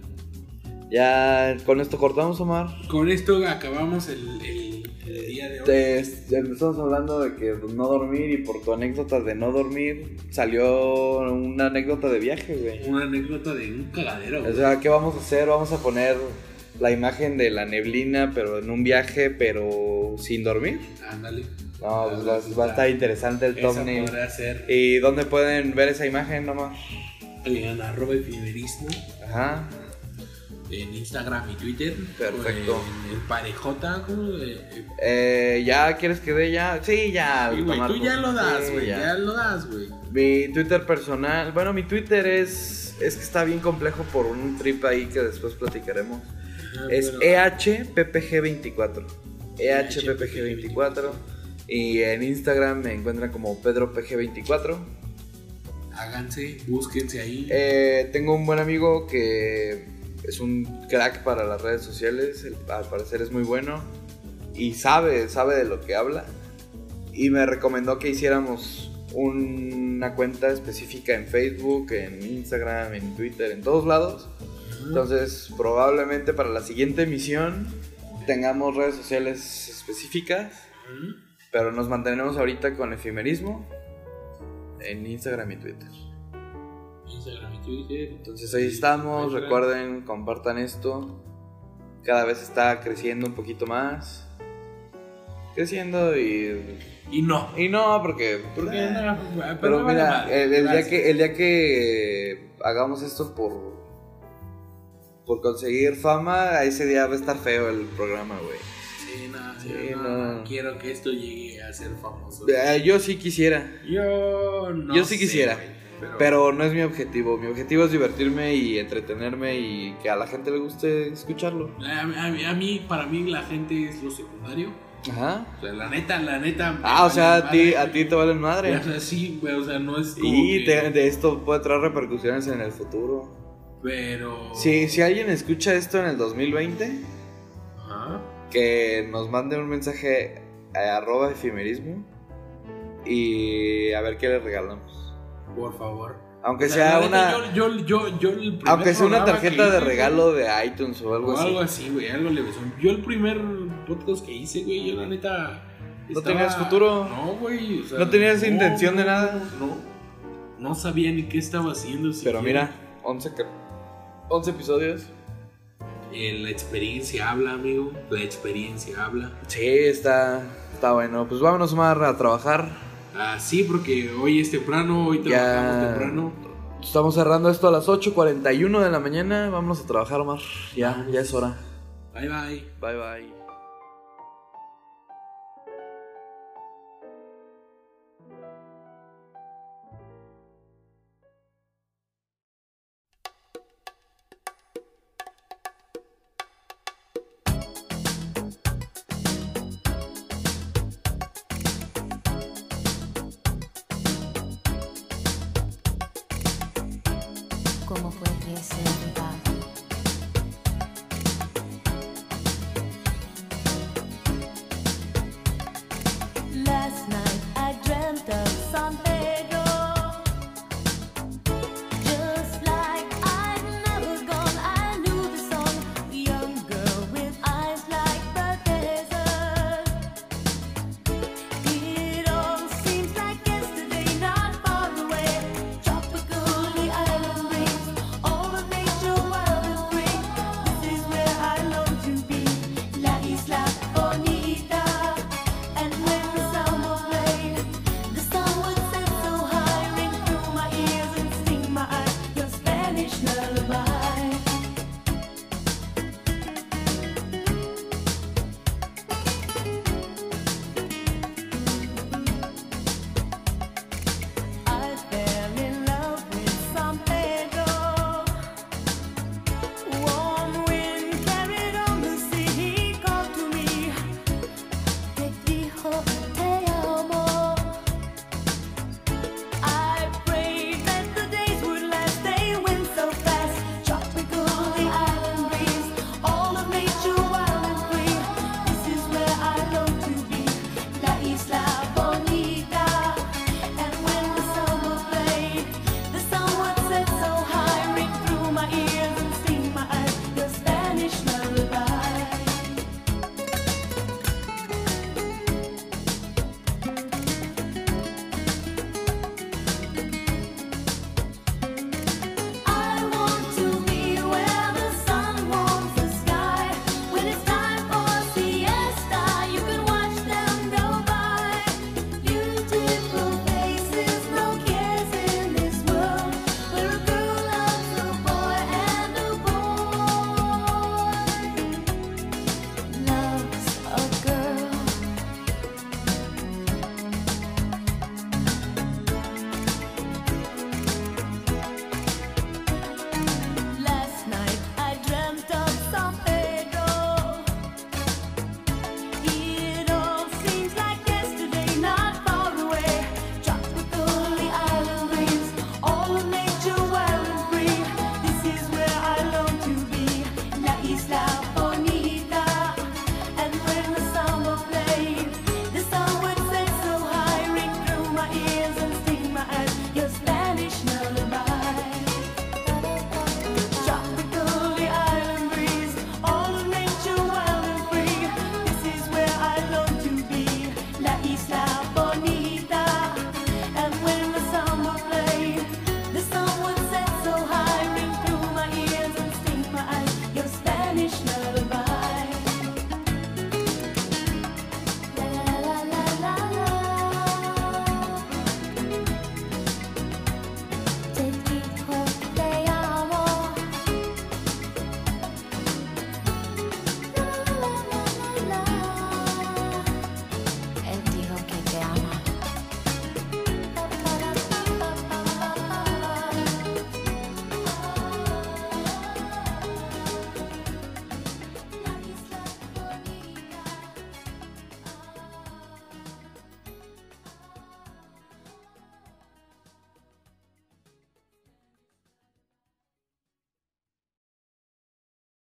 Ya con esto cortamos, Omar. Con esto acabamos el, el- el día de hoy. Te, estamos hablando de que no dormir y por tu anécdota de no dormir salió una anécdota de viaje, güey. Una anécdota de un cagadero. O sea, ¿qué vamos a hacer? Vamos a poner la imagen de la neblina, pero en un viaje, pero sin dormir. Ándale. No, pues va, va a estar interesante el thumbnail. ser ¿Y dónde pueden ver esa imagen, Omar? en arroba efimerismo Ajá. en Instagram y Twitter. Perfecto. En el parejota. Eh, eh, Eh, ¿Ya quieres que dé ya? Sí, ya. sí, Omar, tú ya lo das, sí, güey. ya. ya. lo das, güey. Mi Twitter personal, bueno, mi Twitter es es que está bien complejo por un trip ahí que después platicaremos. Ajá, Es pero- EHPPG24. EHPPG24 y en Instagram me encuentran como PedroPG24. Háganse, búsquense ahí. Eh, tengo un buen amigo que es un crack para las redes sociales, al parecer es muy bueno y sabe, sabe de lo que habla y me recomendó que hiciéramos una cuenta específica en Facebook, en Instagram, en Twitter, en todos lados. Entonces, probablemente para la siguiente emisión tengamos redes sociales específicas. Pero nos mantenemos ahorita con efimerismo en Instagram y Twitter. Instagram y Twitter. Entonces ahí estamos, recuerden, compartan esto. Cada vez está creciendo un poquito más. Creciendo y... Y no. Y no, porque... Porque eh, no, pero no mira, el, el día que, el día que hagamos esto por... Por conseguir fama, ese día va a estar feo el programa, güey. Sí, no, Sí, yo no. no, quiero que esto llegue a ser famoso. Eh, Yo sí quisiera, Yo no Yo sí sé, quisiera, güey, pero, pero no es mi objetivo. Mi objetivo es divertirme y entretenerme y que a la gente le guste escucharlo. a, a mí- a mí, para mí, la gente es lo secundario. Ajá. O sea, la neta, la neta. Ah, o sea, a ti, a ti te valen madre. O sea, sí, güey, o sea, no es como. Y que- te- de esto puede traer repercusiones en el futuro. Pero. Si, si alguien escucha esto en el 2020, Ajá. Que nos mande un mensaje a arroba efimerismo y a ver qué le regalamos. Por favor. Aunque sea una, aunque sea una tarjeta de regalo de iTunes o algo O así. algo así, güey, algo leve. Yo el primer podcast que hice, güey, yo la neta. ¿No tenías futuro? No, güey. ¿No tenías intención de nada? No. No sabía ni qué estaba haciendo. Pero mira, 11, cap- 11 episodios. Eh, la experiencia habla, amigo. La experiencia habla. Sí, está, está bueno. Pues vámonos más a trabajar. Ah, sí, porque hoy es temprano, hoy Ya. trabajamos temprano. Estamos cerrando esto a las 8.41 de la mañana. Vámonos a trabajar, Omar. Ya, ya es hora. Bye, bye. Bye, bye.